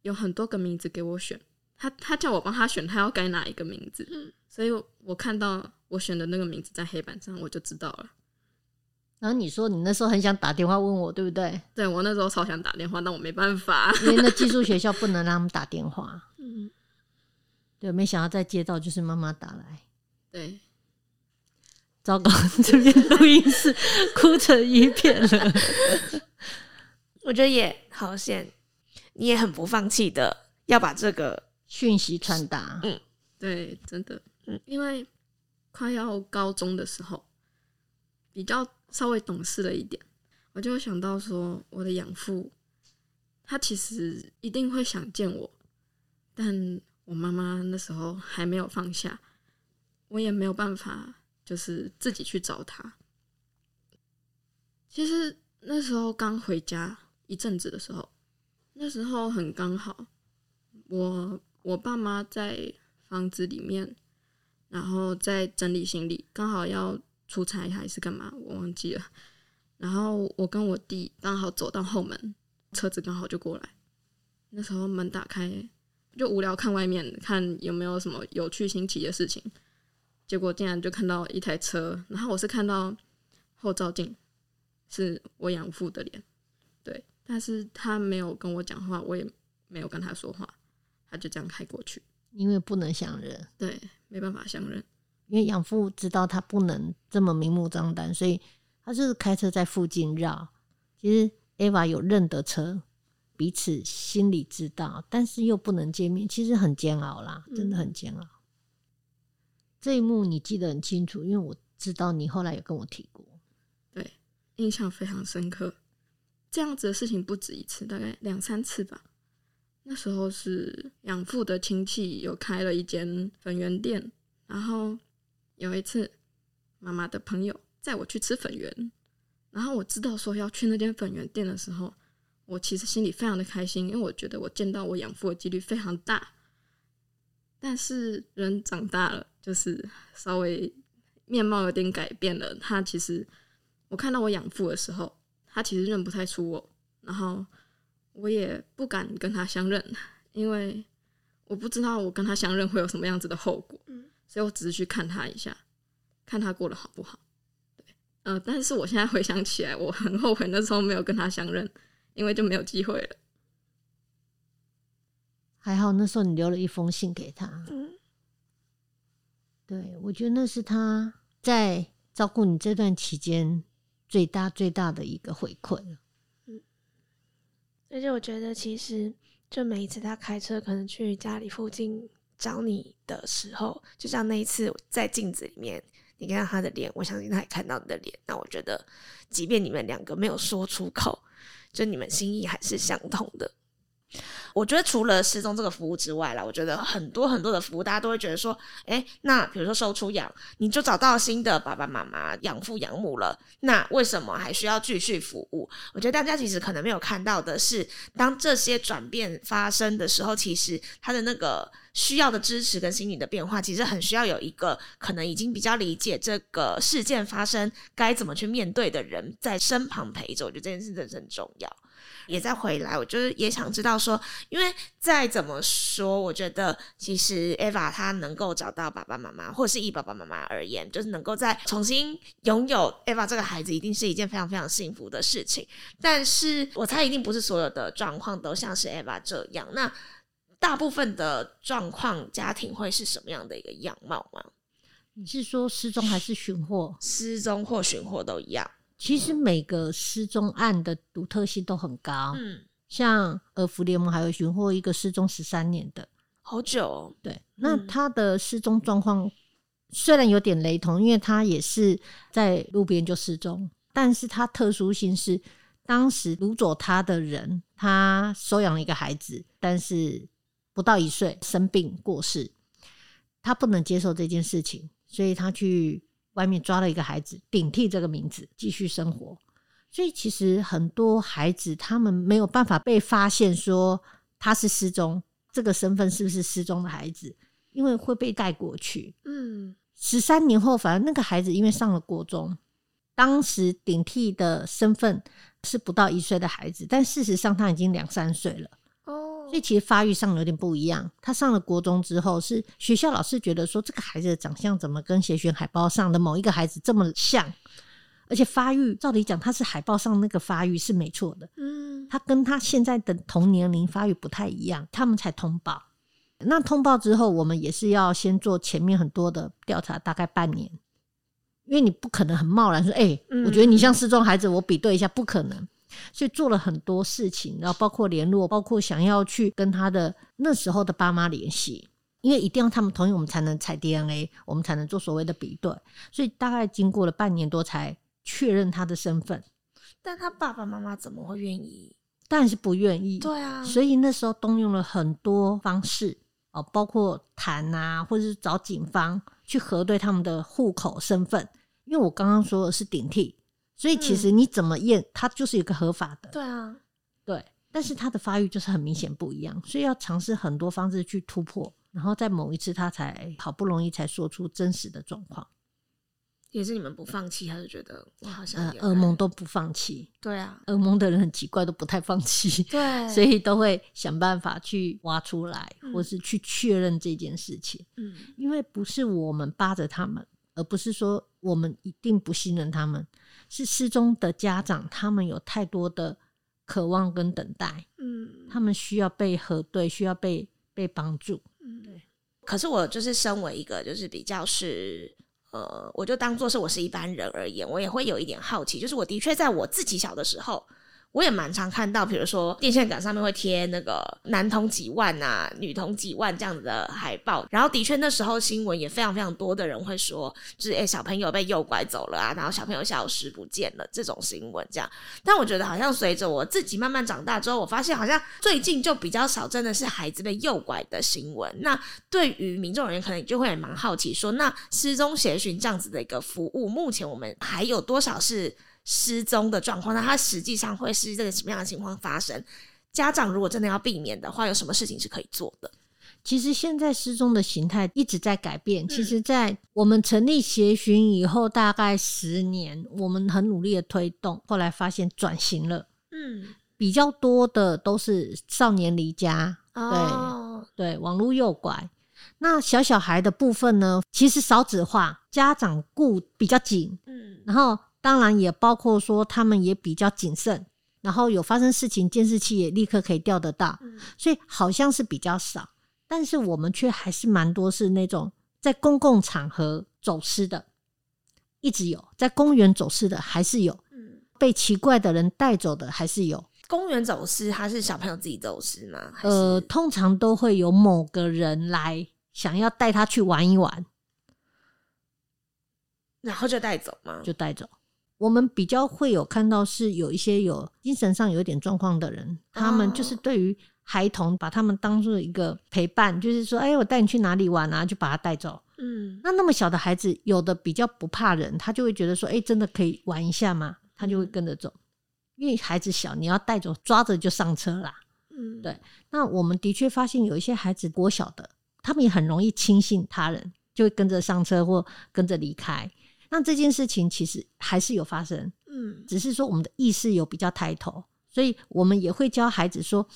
有很多个名字给我选。他他叫我帮他选，他要改哪一个名字，所以我看到我选的那个名字在黑板上，我就知道了。然后你说你那时候很想打电话问我，对不对？对，我那时候超想打电话，但我没办法，因为那寄宿学校不能让他们打电话。嗯，对，没想到再接到就是妈妈打来。对，糟糕，这边录音室 哭成一片了。我觉得也好险，你也很不放弃的要把这个。讯息传达，嗯，对，真的，嗯，因为快要高中的时候，比较稍微懂事了一点，我就想到说，我的养父，他其实一定会想见我，但我妈妈那时候还没有放下，我也没有办法，就是自己去找他。其实那时候刚回家一阵子的时候，那时候很刚好，我。我爸妈在房子里面，然后在整理行李，刚好要出差还是干嘛，我忘记了。然后我跟我弟刚好走到后门，车子刚好就过来。那时候门打开，就无聊看外面，看有没有什么有趣新奇的事情。结果竟然就看到一台车，然后我是看到后照镜是我养父的脸，对，但是他没有跟我讲话，我也没有跟他说话，他就这样开过去。因为不能相认，对，没办法相认，因为养父知道他不能这么明目张胆，所以。他就是开车在附近绕，其实 Eva 有认得车，彼此心里知道，但是又不能见面，其实很煎熬啦，真的很煎熬。这一幕你记得很清楚，因为我知道你后来有跟我提过，对，印象非常深刻。这样子的事情不止一次，大概两三次吧。那时候是养父的亲戚有开了一间粉圆店，然后有一次妈妈的朋友。载我去吃粉圆，然后我知道说要去那间粉圆店的时候，我其实心里非常的开心，因为我觉得我见到我养父的几率非常大。但是人长大了，就是稍微面貌有点改变了。他其实我看到我养父的时候，他其实认不太出我，然后我也不敢跟他相认，因为我不知道我跟他相认会有什么样子的后果。所以我只是去看他一下，看他过得好不好。对，呃，但是我现在回想起来，我很后悔那时候没有跟他相认，因为就没有机会了。还好那时候你留了一封信给他。嗯，对，我觉得那是他在照顾你这段期间最大最大的一个回馈了。而且我觉得其实就每一次他开车可能去家里附近找你的时候，就像那一次在镜子里面。你看到他的脸，我相信他也看到你的脸。那我觉得，即便你们两个没有说出口，就你们心意还是相同的。我觉得除了失踪这个服务之外啦，我觉得很多很多的服务，大家都会觉得说，哎，那比如说收出养，你就找到新的爸爸妈妈、养父养母了，那为什么还需要继续服务？我觉得大家其实可能没有看到的是，当这些转变发生的时候，其实他的那个需要的支持跟心理的变化，其实很需要有一个可能已经比较理解这个事件发生该怎么去面对的人在身旁陪着。我觉得这件事真的很重要。也再回来，我就是也想知道说，因为再怎么说，我觉得其实 Eva 她能够找到爸爸妈妈，或者是以爸爸妈妈而言，就是能够再重新拥有 Eva 这个孩子，一定是一件非常非常幸福的事情。但是我猜一定不是所有的状况都像是 Eva 这样。那大部分的状况，家庭会是什么样的一个样貌吗？你是说失踪还是寻获？失踪或寻获都一样。其实每个失踪案的独特性都很高，嗯，像呃福联盟还有寻获一个失踪十三年的，好久，对，那他的失踪状况虽然有点雷同，因为他也是在路边就失踪，但是他特殊性是当时掳走他的人，他收养了一个孩子，但是不到一岁生病过世，他不能接受这件事情，所以他去。外面抓了一个孩子，顶替这个名字继续生活，所以其实很多孩子他们没有办法被发现，说他是失踪，这个身份是不是失踪的孩子，因为会被带过去。嗯，十三年后，反正那个孩子因为上了国中，当时顶替的身份是不到一岁的孩子，但事实上他已经两三岁了。所以其实发育上有点不一样。他上了国中之后，是学校老师觉得说这个孩子的长相怎么跟协选海报上的某一个孩子这么像，而且发育照理讲他是海报上那个发育是没错的，嗯，他跟他现在的同年龄发育不太一样，他们才通报。那通报之后，我们也是要先做前面很多的调查，大概半年，因为你不可能很贸然说，哎，我觉得你像失踪孩子，我比对一下，不可能。所以做了很多事情，然后包括联络，包括想要去跟他的那时候的爸妈联系，因为一定要他们同意，我们才能采 DNA，我们才能做所谓的比对。所以大概经过了半年多才确认他的身份。但他爸爸妈妈怎么会愿意？当然是不愿意。对啊。所以那时候动用了很多方式哦，包括谈啊，或者是找警方去核对他们的户口身份。因为我刚刚说的是顶替。所以其实你怎么验，它就是一个合法的。对啊，对。但是它的发育就是很明显不一样，所以要尝试很多方式去突破，然后在某一次他才好不容易才说出真实的状况。也是你们不放弃，还是觉得我好像噩梦都不放弃？对啊，噩梦的人很奇怪，都不太放弃。对，所以都会想办法去挖出来，或是去确认这件事情。嗯，因为不是我们扒着他们，而不是说我们一定不信任他们，是失踪的家长，他们有太多的渴望跟等待。嗯，他们需要被核对，需要被被帮助。嗯，对。可是我就是身为一个，就是比较是。呃，我就当做是我是一般人而言，我也会有一点好奇。就是我的确在我自己小的时候。我也蛮常看到，比如说电线杆上面会贴那个男童几万啊，女童几万这样子的海报。然后的确那时候新闻也非常非常多的人会说，就是诶小朋友被诱拐走了啊，然后小朋友消失不见了这种新闻这样。但我觉得好像随着我自己慢慢长大之后，我发现好像最近就比较少真的是孩子被诱拐的新闻。那对于民众而言可能就会蛮好奇，说那失踪协寻这样子的一个服务，目前我们还有多少是？失踪的状况，那它实际上会是这个什么样的情况发生？家长如果真的要避免的话，有什么事情是可以做的？其实现在失踪的形态一直在改变。其实，在我们成立协寻以后，大概十年，我们很努力的推动，后来发现转型了。嗯，比较多的都是少年离家，对对，网络诱拐。那小小孩的部分呢，其实少子化，家长顾比较紧。嗯，然后。当然也包括说，他们也比较谨慎，然后有发生事情，监视器也立刻可以调得到，所以好像是比较少。但是我们却还是蛮多是那种在公共场合走失的，一直有在公园走失的，还是有，被奇怪的人带走的，还是有。公园走失，他是小朋友自己走失吗？呃，通常都会有某个人来想要带他去玩一玩，然后就带走吗？就带走。我们比较会有看到是有一些有精神上有一点状况的人，他们就是对于孩童把他们当做一个陪伴，就是说，哎，我带你去哪里玩啊，就把他带走。嗯，那那么小的孩子，有的比较不怕人，他就会觉得说，哎，真的可以玩一下吗，他就会跟着走。因为孩子小，你要带走，抓着就上车啦。嗯，对。那我们的确发现有一些孩子国小的，他们也很容易轻信他人，就会跟着上车或跟着离开。那这件事情其实还是有发生，嗯，只是说我们的意识有比较抬头，所以我们也会教孩子说，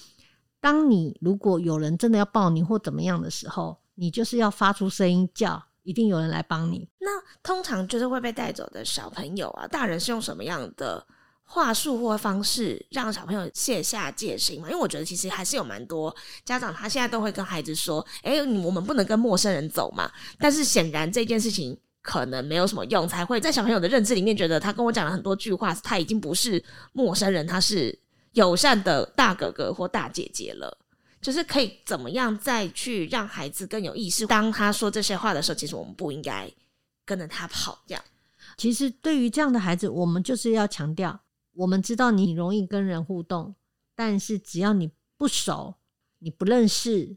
当你如果有人真的要抱你或怎么样的时候，你就是要发出声音叫，一定有人来帮你。那通常就是会被带走的小朋友啊，大人是用什么样的话术或方式让小朋友卸下戒心嘛？因为我觉得其实还是有蛮多家长他现在都会跟孩子说，哎，我们不能跟陌生人走嘛。但是显然这件事情。可能没有什么用，才会在小朋友的认知里面觉得他跟我讲了很多句话，他已经不是陌生人，他是友善的大哥哥或大姐姐了。就是可以怎么样再去让孩子更有意识，当他说这些话的时候，其实我们不应该跟着他跑。这样，其实对于这样的孩子，我们就是要强调，我们知道你容易跟人互动，但是只要你不熟，你不认识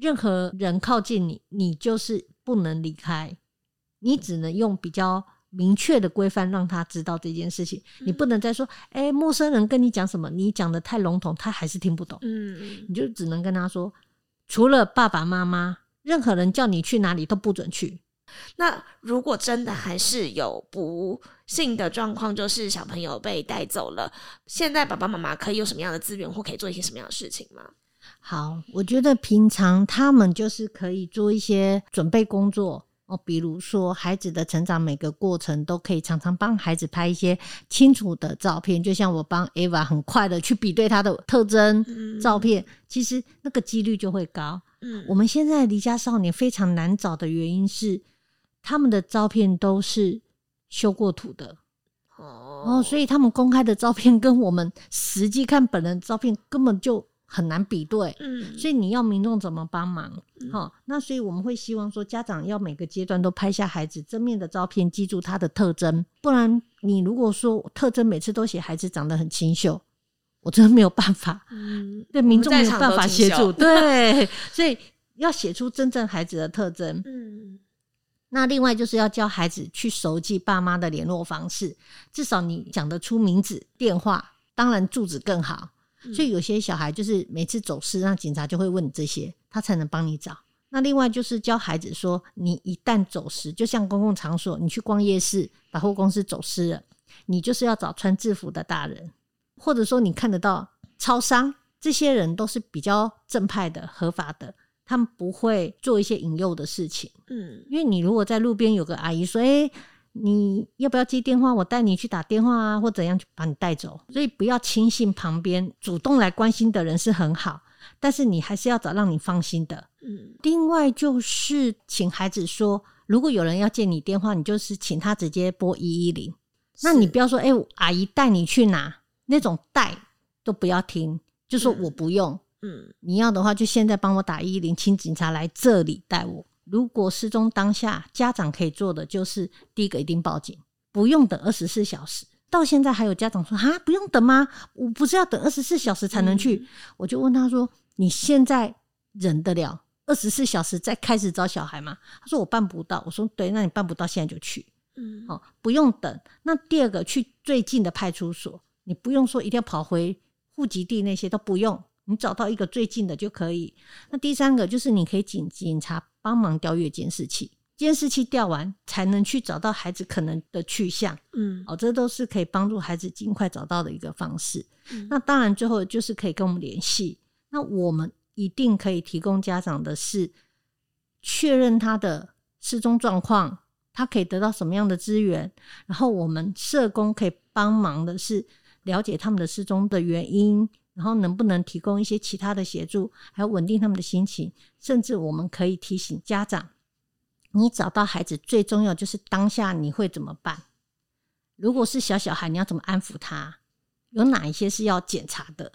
任何人靠近你，你就是不能离开。你只能用比较明确的规范让他知道这件事情，你不能再说，哎，陌生人跟你讲什么，你讲的太笼统，他还是听不懂。嗯，你就只能跟他说，除了爸爸妈妈，任何人叫你去哪里都不准去。那如果真的还是有不幸的状况，就是小朋友被带走了，现在爸爸妈妈可以有什么样的资源，或可以做一些什么样的事情吗？好，我觉得平常他们就是可以做一些准备工作。哦，比如说孩子的成长每个过程都可以常常帮孩子拍一些清楚的照片，就像我帮 Eva 很快的去比对他的特征照片，其实那个几率就会高。嗯，我们现在离家少年非常难找的原因是，他们的照片都是修过图的。哦，所以他们公开的照片跟我们实际看本人照片根本就。很难比对，嗯，所以你要民众怎么帮忙？好，那所以我们会希望说，家长要每个阶段都拍下孩子正面的照片，记住他的特征。不然，你如果说特征每次都写孩子长得很清秀，我真的没有办法，嗯，对民众没有办法协助，对，所以要写出真正孩子的特征。嗯，那另外就是要教孩子去熟记爸妈的联络方式，至少你讲得出名字、电话，当然住址更好。所以有些小孩就是每次走失，那警察就会问你这些，他才能帮你找。那另外就是教孩子说，你一旦走失，就像公共场所，你去逛夜市、百货公司走失了，你就是要找穿制服的大人，或者说你看得到超商，这些人都是比较正派的、合法的，他们不会做一些引诱的事情。嗯，因为你如果在路边有个阿姨说，哎。你要不要接电话？我带你去打电话啊，或怎样去把你带走？所以不要轻信旁边主动来关心的人是很好，但是你还是要找让你放心的。嗯，另外就是请孩子说，如果有人要接你电话，你就是请他直接拨一一零。那你不要说，哎，阿姨带你去哪？那种带都不要听，就说我不用。嗯，你要的话就现在帮我打一一零，请警察来这里带我。如果失踪当下，家长可以做的就是第一个一定报警，不用等二十四小时。到现在还有家长说啊，不用等吗？我不是要等二十四小时才能去？我就问他说：“你现在忍得了二十四小时再开始找小孩吗？”他说：“我办不到。”我说：“对，那你办不到，现在就去。”嗯，好，不用等。那第二个去最近的派出所，你不用说一定要跑回户籍地，那些都不用，你找到一个最近的就可以。那第三个就是你可以警警察。帮忙调阅监视器，监视器调完才能去找到孩子可能的去向。嗯，哦，这都是可以帮助孩子尽快找到的一个方式。那当然，最后就是可以跟我们联系。那我们一定可以提供家长的是确认他的失踪状况，他可以得到什么样的资源。然后我们社工可以帮忙的是了解他们的失踪的原因。然后能不能提供一些其他的协助，还有稳定他们的心情，甚至我们可以提醒家长：你找到孩子最重要就是当下你会怎么办？如果是小小孩，你要怎么安抚他？有哪一些是要检查的？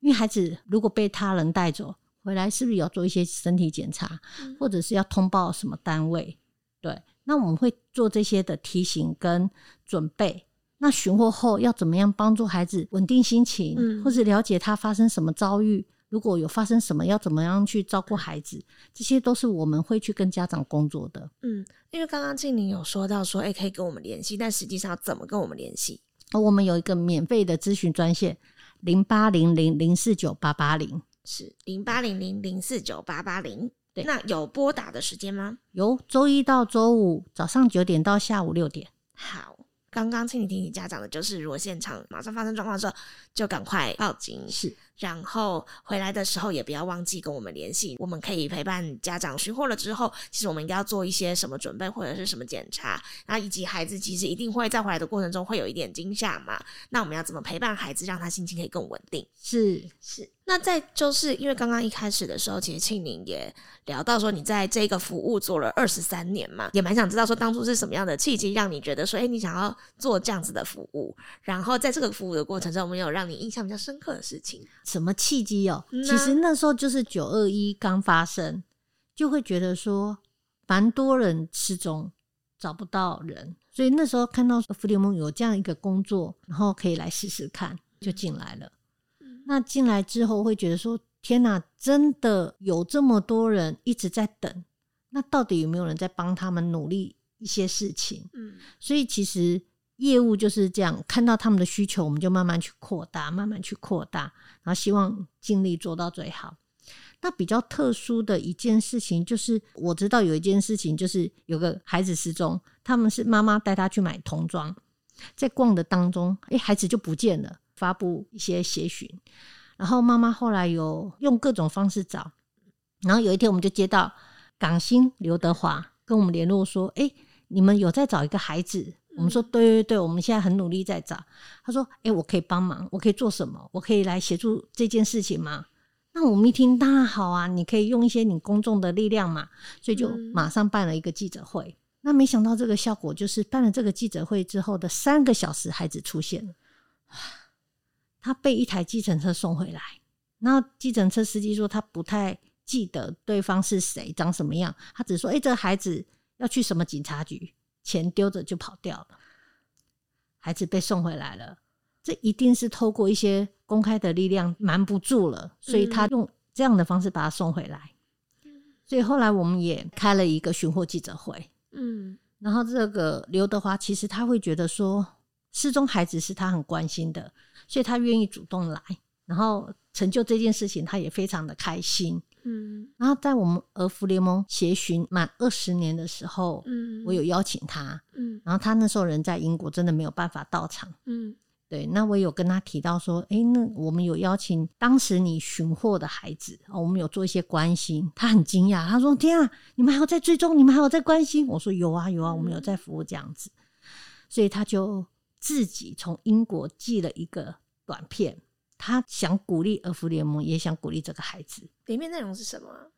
因为孩子如果被他人带走回来，是不是要做一些身体检查，或者是要通报什么单位？对，那我们会做这些的提醒跟准备。那寻获后要怎么样帮助孩子稳定心情，或者了解他发生什么遭遇？如果有发生什么，要怎么样去照顾孩子？这些都是我们会去跟家长工作的。嗯，因为刚刚静玲有说到说，哎，可以跟我们联系，但实际上怎么跟我们联系？哦我们有一个免费的咨询专线，零八零零零四九八八零，是零八零零零四九八八零。对，那有拨打的时间吗？有，周一到周五早上九点到下午六点。好。刚刚请你听你家长的就是，如果现场马上发生状况的时候，就赶快报警。是。然后回来的时候也不要忘记跟我们联系，我们可以陪伴家长寻获了之后，其实我们应该要做一些什么准备或者是什么检查，那以及孩子其实一定会在回来的过程中会有一点惊吓嘛，那我们要怎么陪伴孩子，让他心情可以更稳定？是是。那在就是因为刚刚一开始的时候，其实庆宁也聊到说，你在这个服务做了二十三年嘛，也蛮想知道说当初是什么样的契机让你觉得说，哎，你想要做这样子的服务，然后在这个服务的过程中，有没有让你印象比较深刻的事情？什么契机哦？其实那时候就是九二一刚发生，就会觉得说蛮多人失踪，找不到人，所以那时候看到福联盟有这样一个工作，然后可以来试试看，就进来了。那进来之后会觉得说：天哪，真的有这么多人一直在等，那到底有没有人在帮他们努力一些事情？嗯，所以其实。业务就是这样，看到他们的需求，我们就慢慢去扩大，慢慢去扩大，然后希望尽力做到最好。那比较特殊的一件事情，就是我知道有一件事情，就是有个孩子失踪，他们是妈妈带他去买童装，在逛的当中，哎，孩子就不见了，发布一些协寻，然后妈妈后来有用各种方式找，然后有一天我们就接到港星刘德华跟我们联络说，哎，你们有在找一个孩子。我们说对对对，我们现在很努力在找。他说：“哎，我可以帮忙，我可以做什么？我可以来协助这件事情吗？”那我们一听当然好啊，你可以用一些你公众的力量嘛，所以就马上办了一个记者会。那没想到这个效果就是办了这个记者会之后的三个小时，孩子出现了，他被一台计程车送回来。那计程车司机说他不太记得对方是谁，长什么样，他只说：“哎，这个孩子要去什么警察局。”钱丢着就跑掉了，孩子被送回来了，这一定是透过一些公开的力量瞒不住了，所以他用这样的方式把他送回来。所以后来我们也开了一个寻获记者会，嗯，然后这个刘德华其实他会觉得说失踪孩子是他很关心的，所以他愿意主动来，然后成就这件事情，他也非常的开心。嗯，然后在我们儿福联盟协巡满二十年的时候，嗯，我有邀请他，嗯，然后他那时候人在英国，真的没有办法到场，嗯。对，那我有跟他提到说，哎，那我们有邀请当时你寻获的孩子，哦我们有做一些关心。他很惊讶，他说：“天啊，你们还有在追踪，你们还有在关心。”我说：“有啊，有啊，我们有在服务这样子。”所以他就自己从英国寄了一个短片，他想鼓励儿福联盟，也想鼓励这个孩子。里面内容是什么？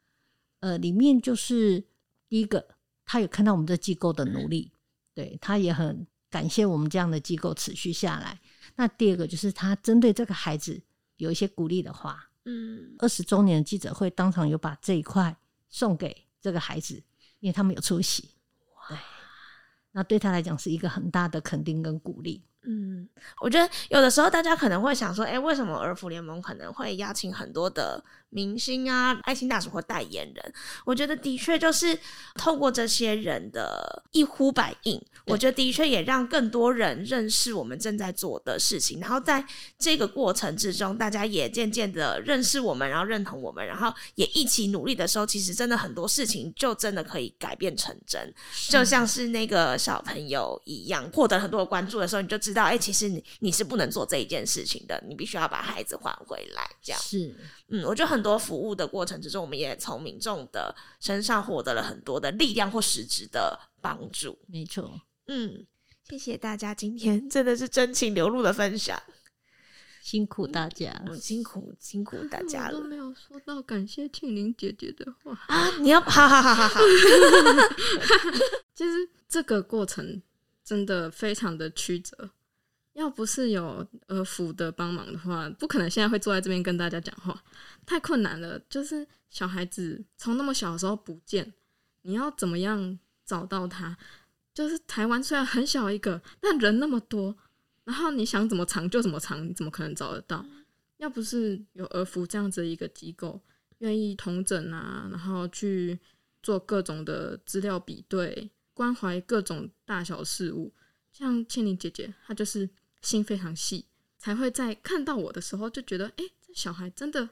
呃，里面就是第一个，他有看到我们这机构的努力，对他也很感谢我们这样的机构持续下来。那第二个就是他针对这个孩子有一些鼓励的话，嗯，二十周年的记者会当场有把这一块送给这个孩子，因为他们有出席，对，那对他来讲是一个很大的肯定跟鼓励。嗯，我觉得有的时候大家可能会想说，哎，为什么儿福联盟可能会邀请很多的明星啊、爱心大使或代言人？我觉得的确就是透过这些人的一呼百应，我觉得的确也让更多人认识我们正在做的事情。然后在这个过程之中，大家也渐渐的认识我们，然后认同我们，然后也一起努力的时候，其实真的很多事情就真的可以改变成真。就像是那个小朋友一样，获得很多的关注的时候，你就知道。哎，其实你你是不能做这一件事情的，你必须要把孩子还回来。这样是，嗯，我觉得很多服务的过程之中，我们也从民众的身上获得了很多的力量或实质的帮助。没错，嗯，谢谢大家今天真的是真情流露的分享，辛苦大家，辛苦辛苦大家了。都没有说到感谢庆玲姐姐的话啊！你要哈哈哈哈 哈！其实这个过程真的非常的曲折。要不是有儿福的帮忙的话，不可能现在会坐在这边跟大家讲话，太困难了。就是小孩子从那么小的时候不见，你要怎么样找到他？就是台湾虽然很小一个，但人那么多，然后你想怎么藏就怎么藏，你怎么可能找得到？要不是有儿福这样子一个机构，愿意同诊啊，然后去做各种的资料比对，关怀各种大小事物，像倩玲姐姐，她就是。心非常细，才会在看到我的时候就觉得，哎，这小孩真的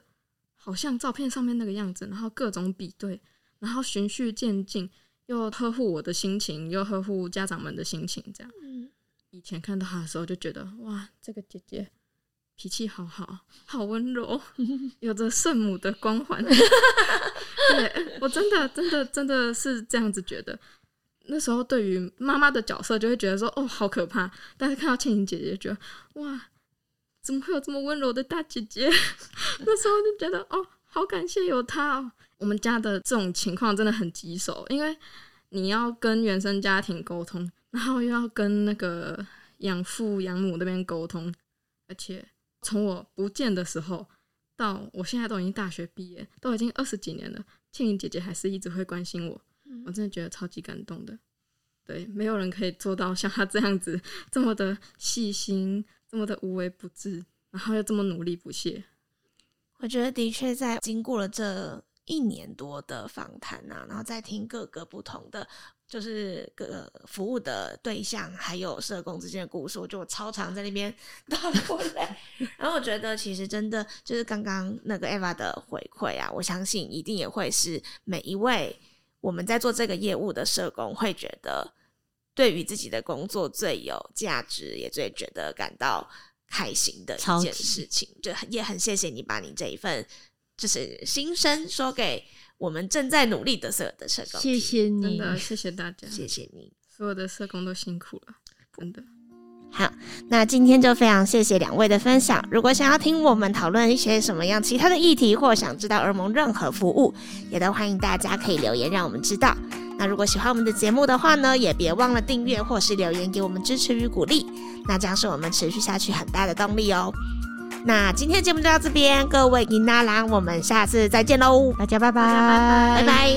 好像照片上面那个样子。然后各种比对，然后循序渐进，又呵护我的心情，又呵护家长们的心情。这样，以前看到他的时候就觉得，哇，这个姐姐脾气好好，好温柔，有着圣母的光环。对我真的，真的，真的是这样子觉得。那时候对于妈妈的角色就会觉得说哦好可怕，但是看到倩倩姐姐觉得哇，怎么会有这么温柔的大姐姐？那时候就觉得哦好感谢有她哦。我们家的这种情况真的很棘手，因为你要跟原生家庭沟通，然后又要跟那个养父养母那边沟通，而且从我不见的时候到我现在都已经大学毕业，都已经二十几年了，倩倩姐姐还是一直会关心我。我真的觉得超级感动的，对，没有人可以做到像他这样子 这么的细心，这么的无微不至，然后又这么努力不懈。我觉得的确在经过了这一年多的访谈啊，然后再听各个不同的就是各服务的对象还有社工之间的故事，我就超常在那边倒过来。然后我觉得其实真的就是刚刚那个 Eva 的回馈啊，我相信一定也会是每一位。我们在做这个业务的社工会觉得，对于自己的工作最有价值，也最觉得感到开心的一件事情，就也很谢谢你把你这一份就是心声说给我们正在努力的所有的社工。谢谢你，真的谢谢大家，谢谢你，所有的社工都辛苦了，真的。好，那今天就非常谢谢两位的分享。如果想要听我们讨论一些什么样其他的议题，或想知道儿盟任何服务，也都欢迎大家可以留言让我们知道。那如果喜欢我们的节目的话呢，也别忘了订阅或是留言给我们支持与鼓励，那将是我们持续下去很大的动力哦。那今天节目就到这边，各位银娜郎，我们下次再见喽，大家拜拜，拜拜。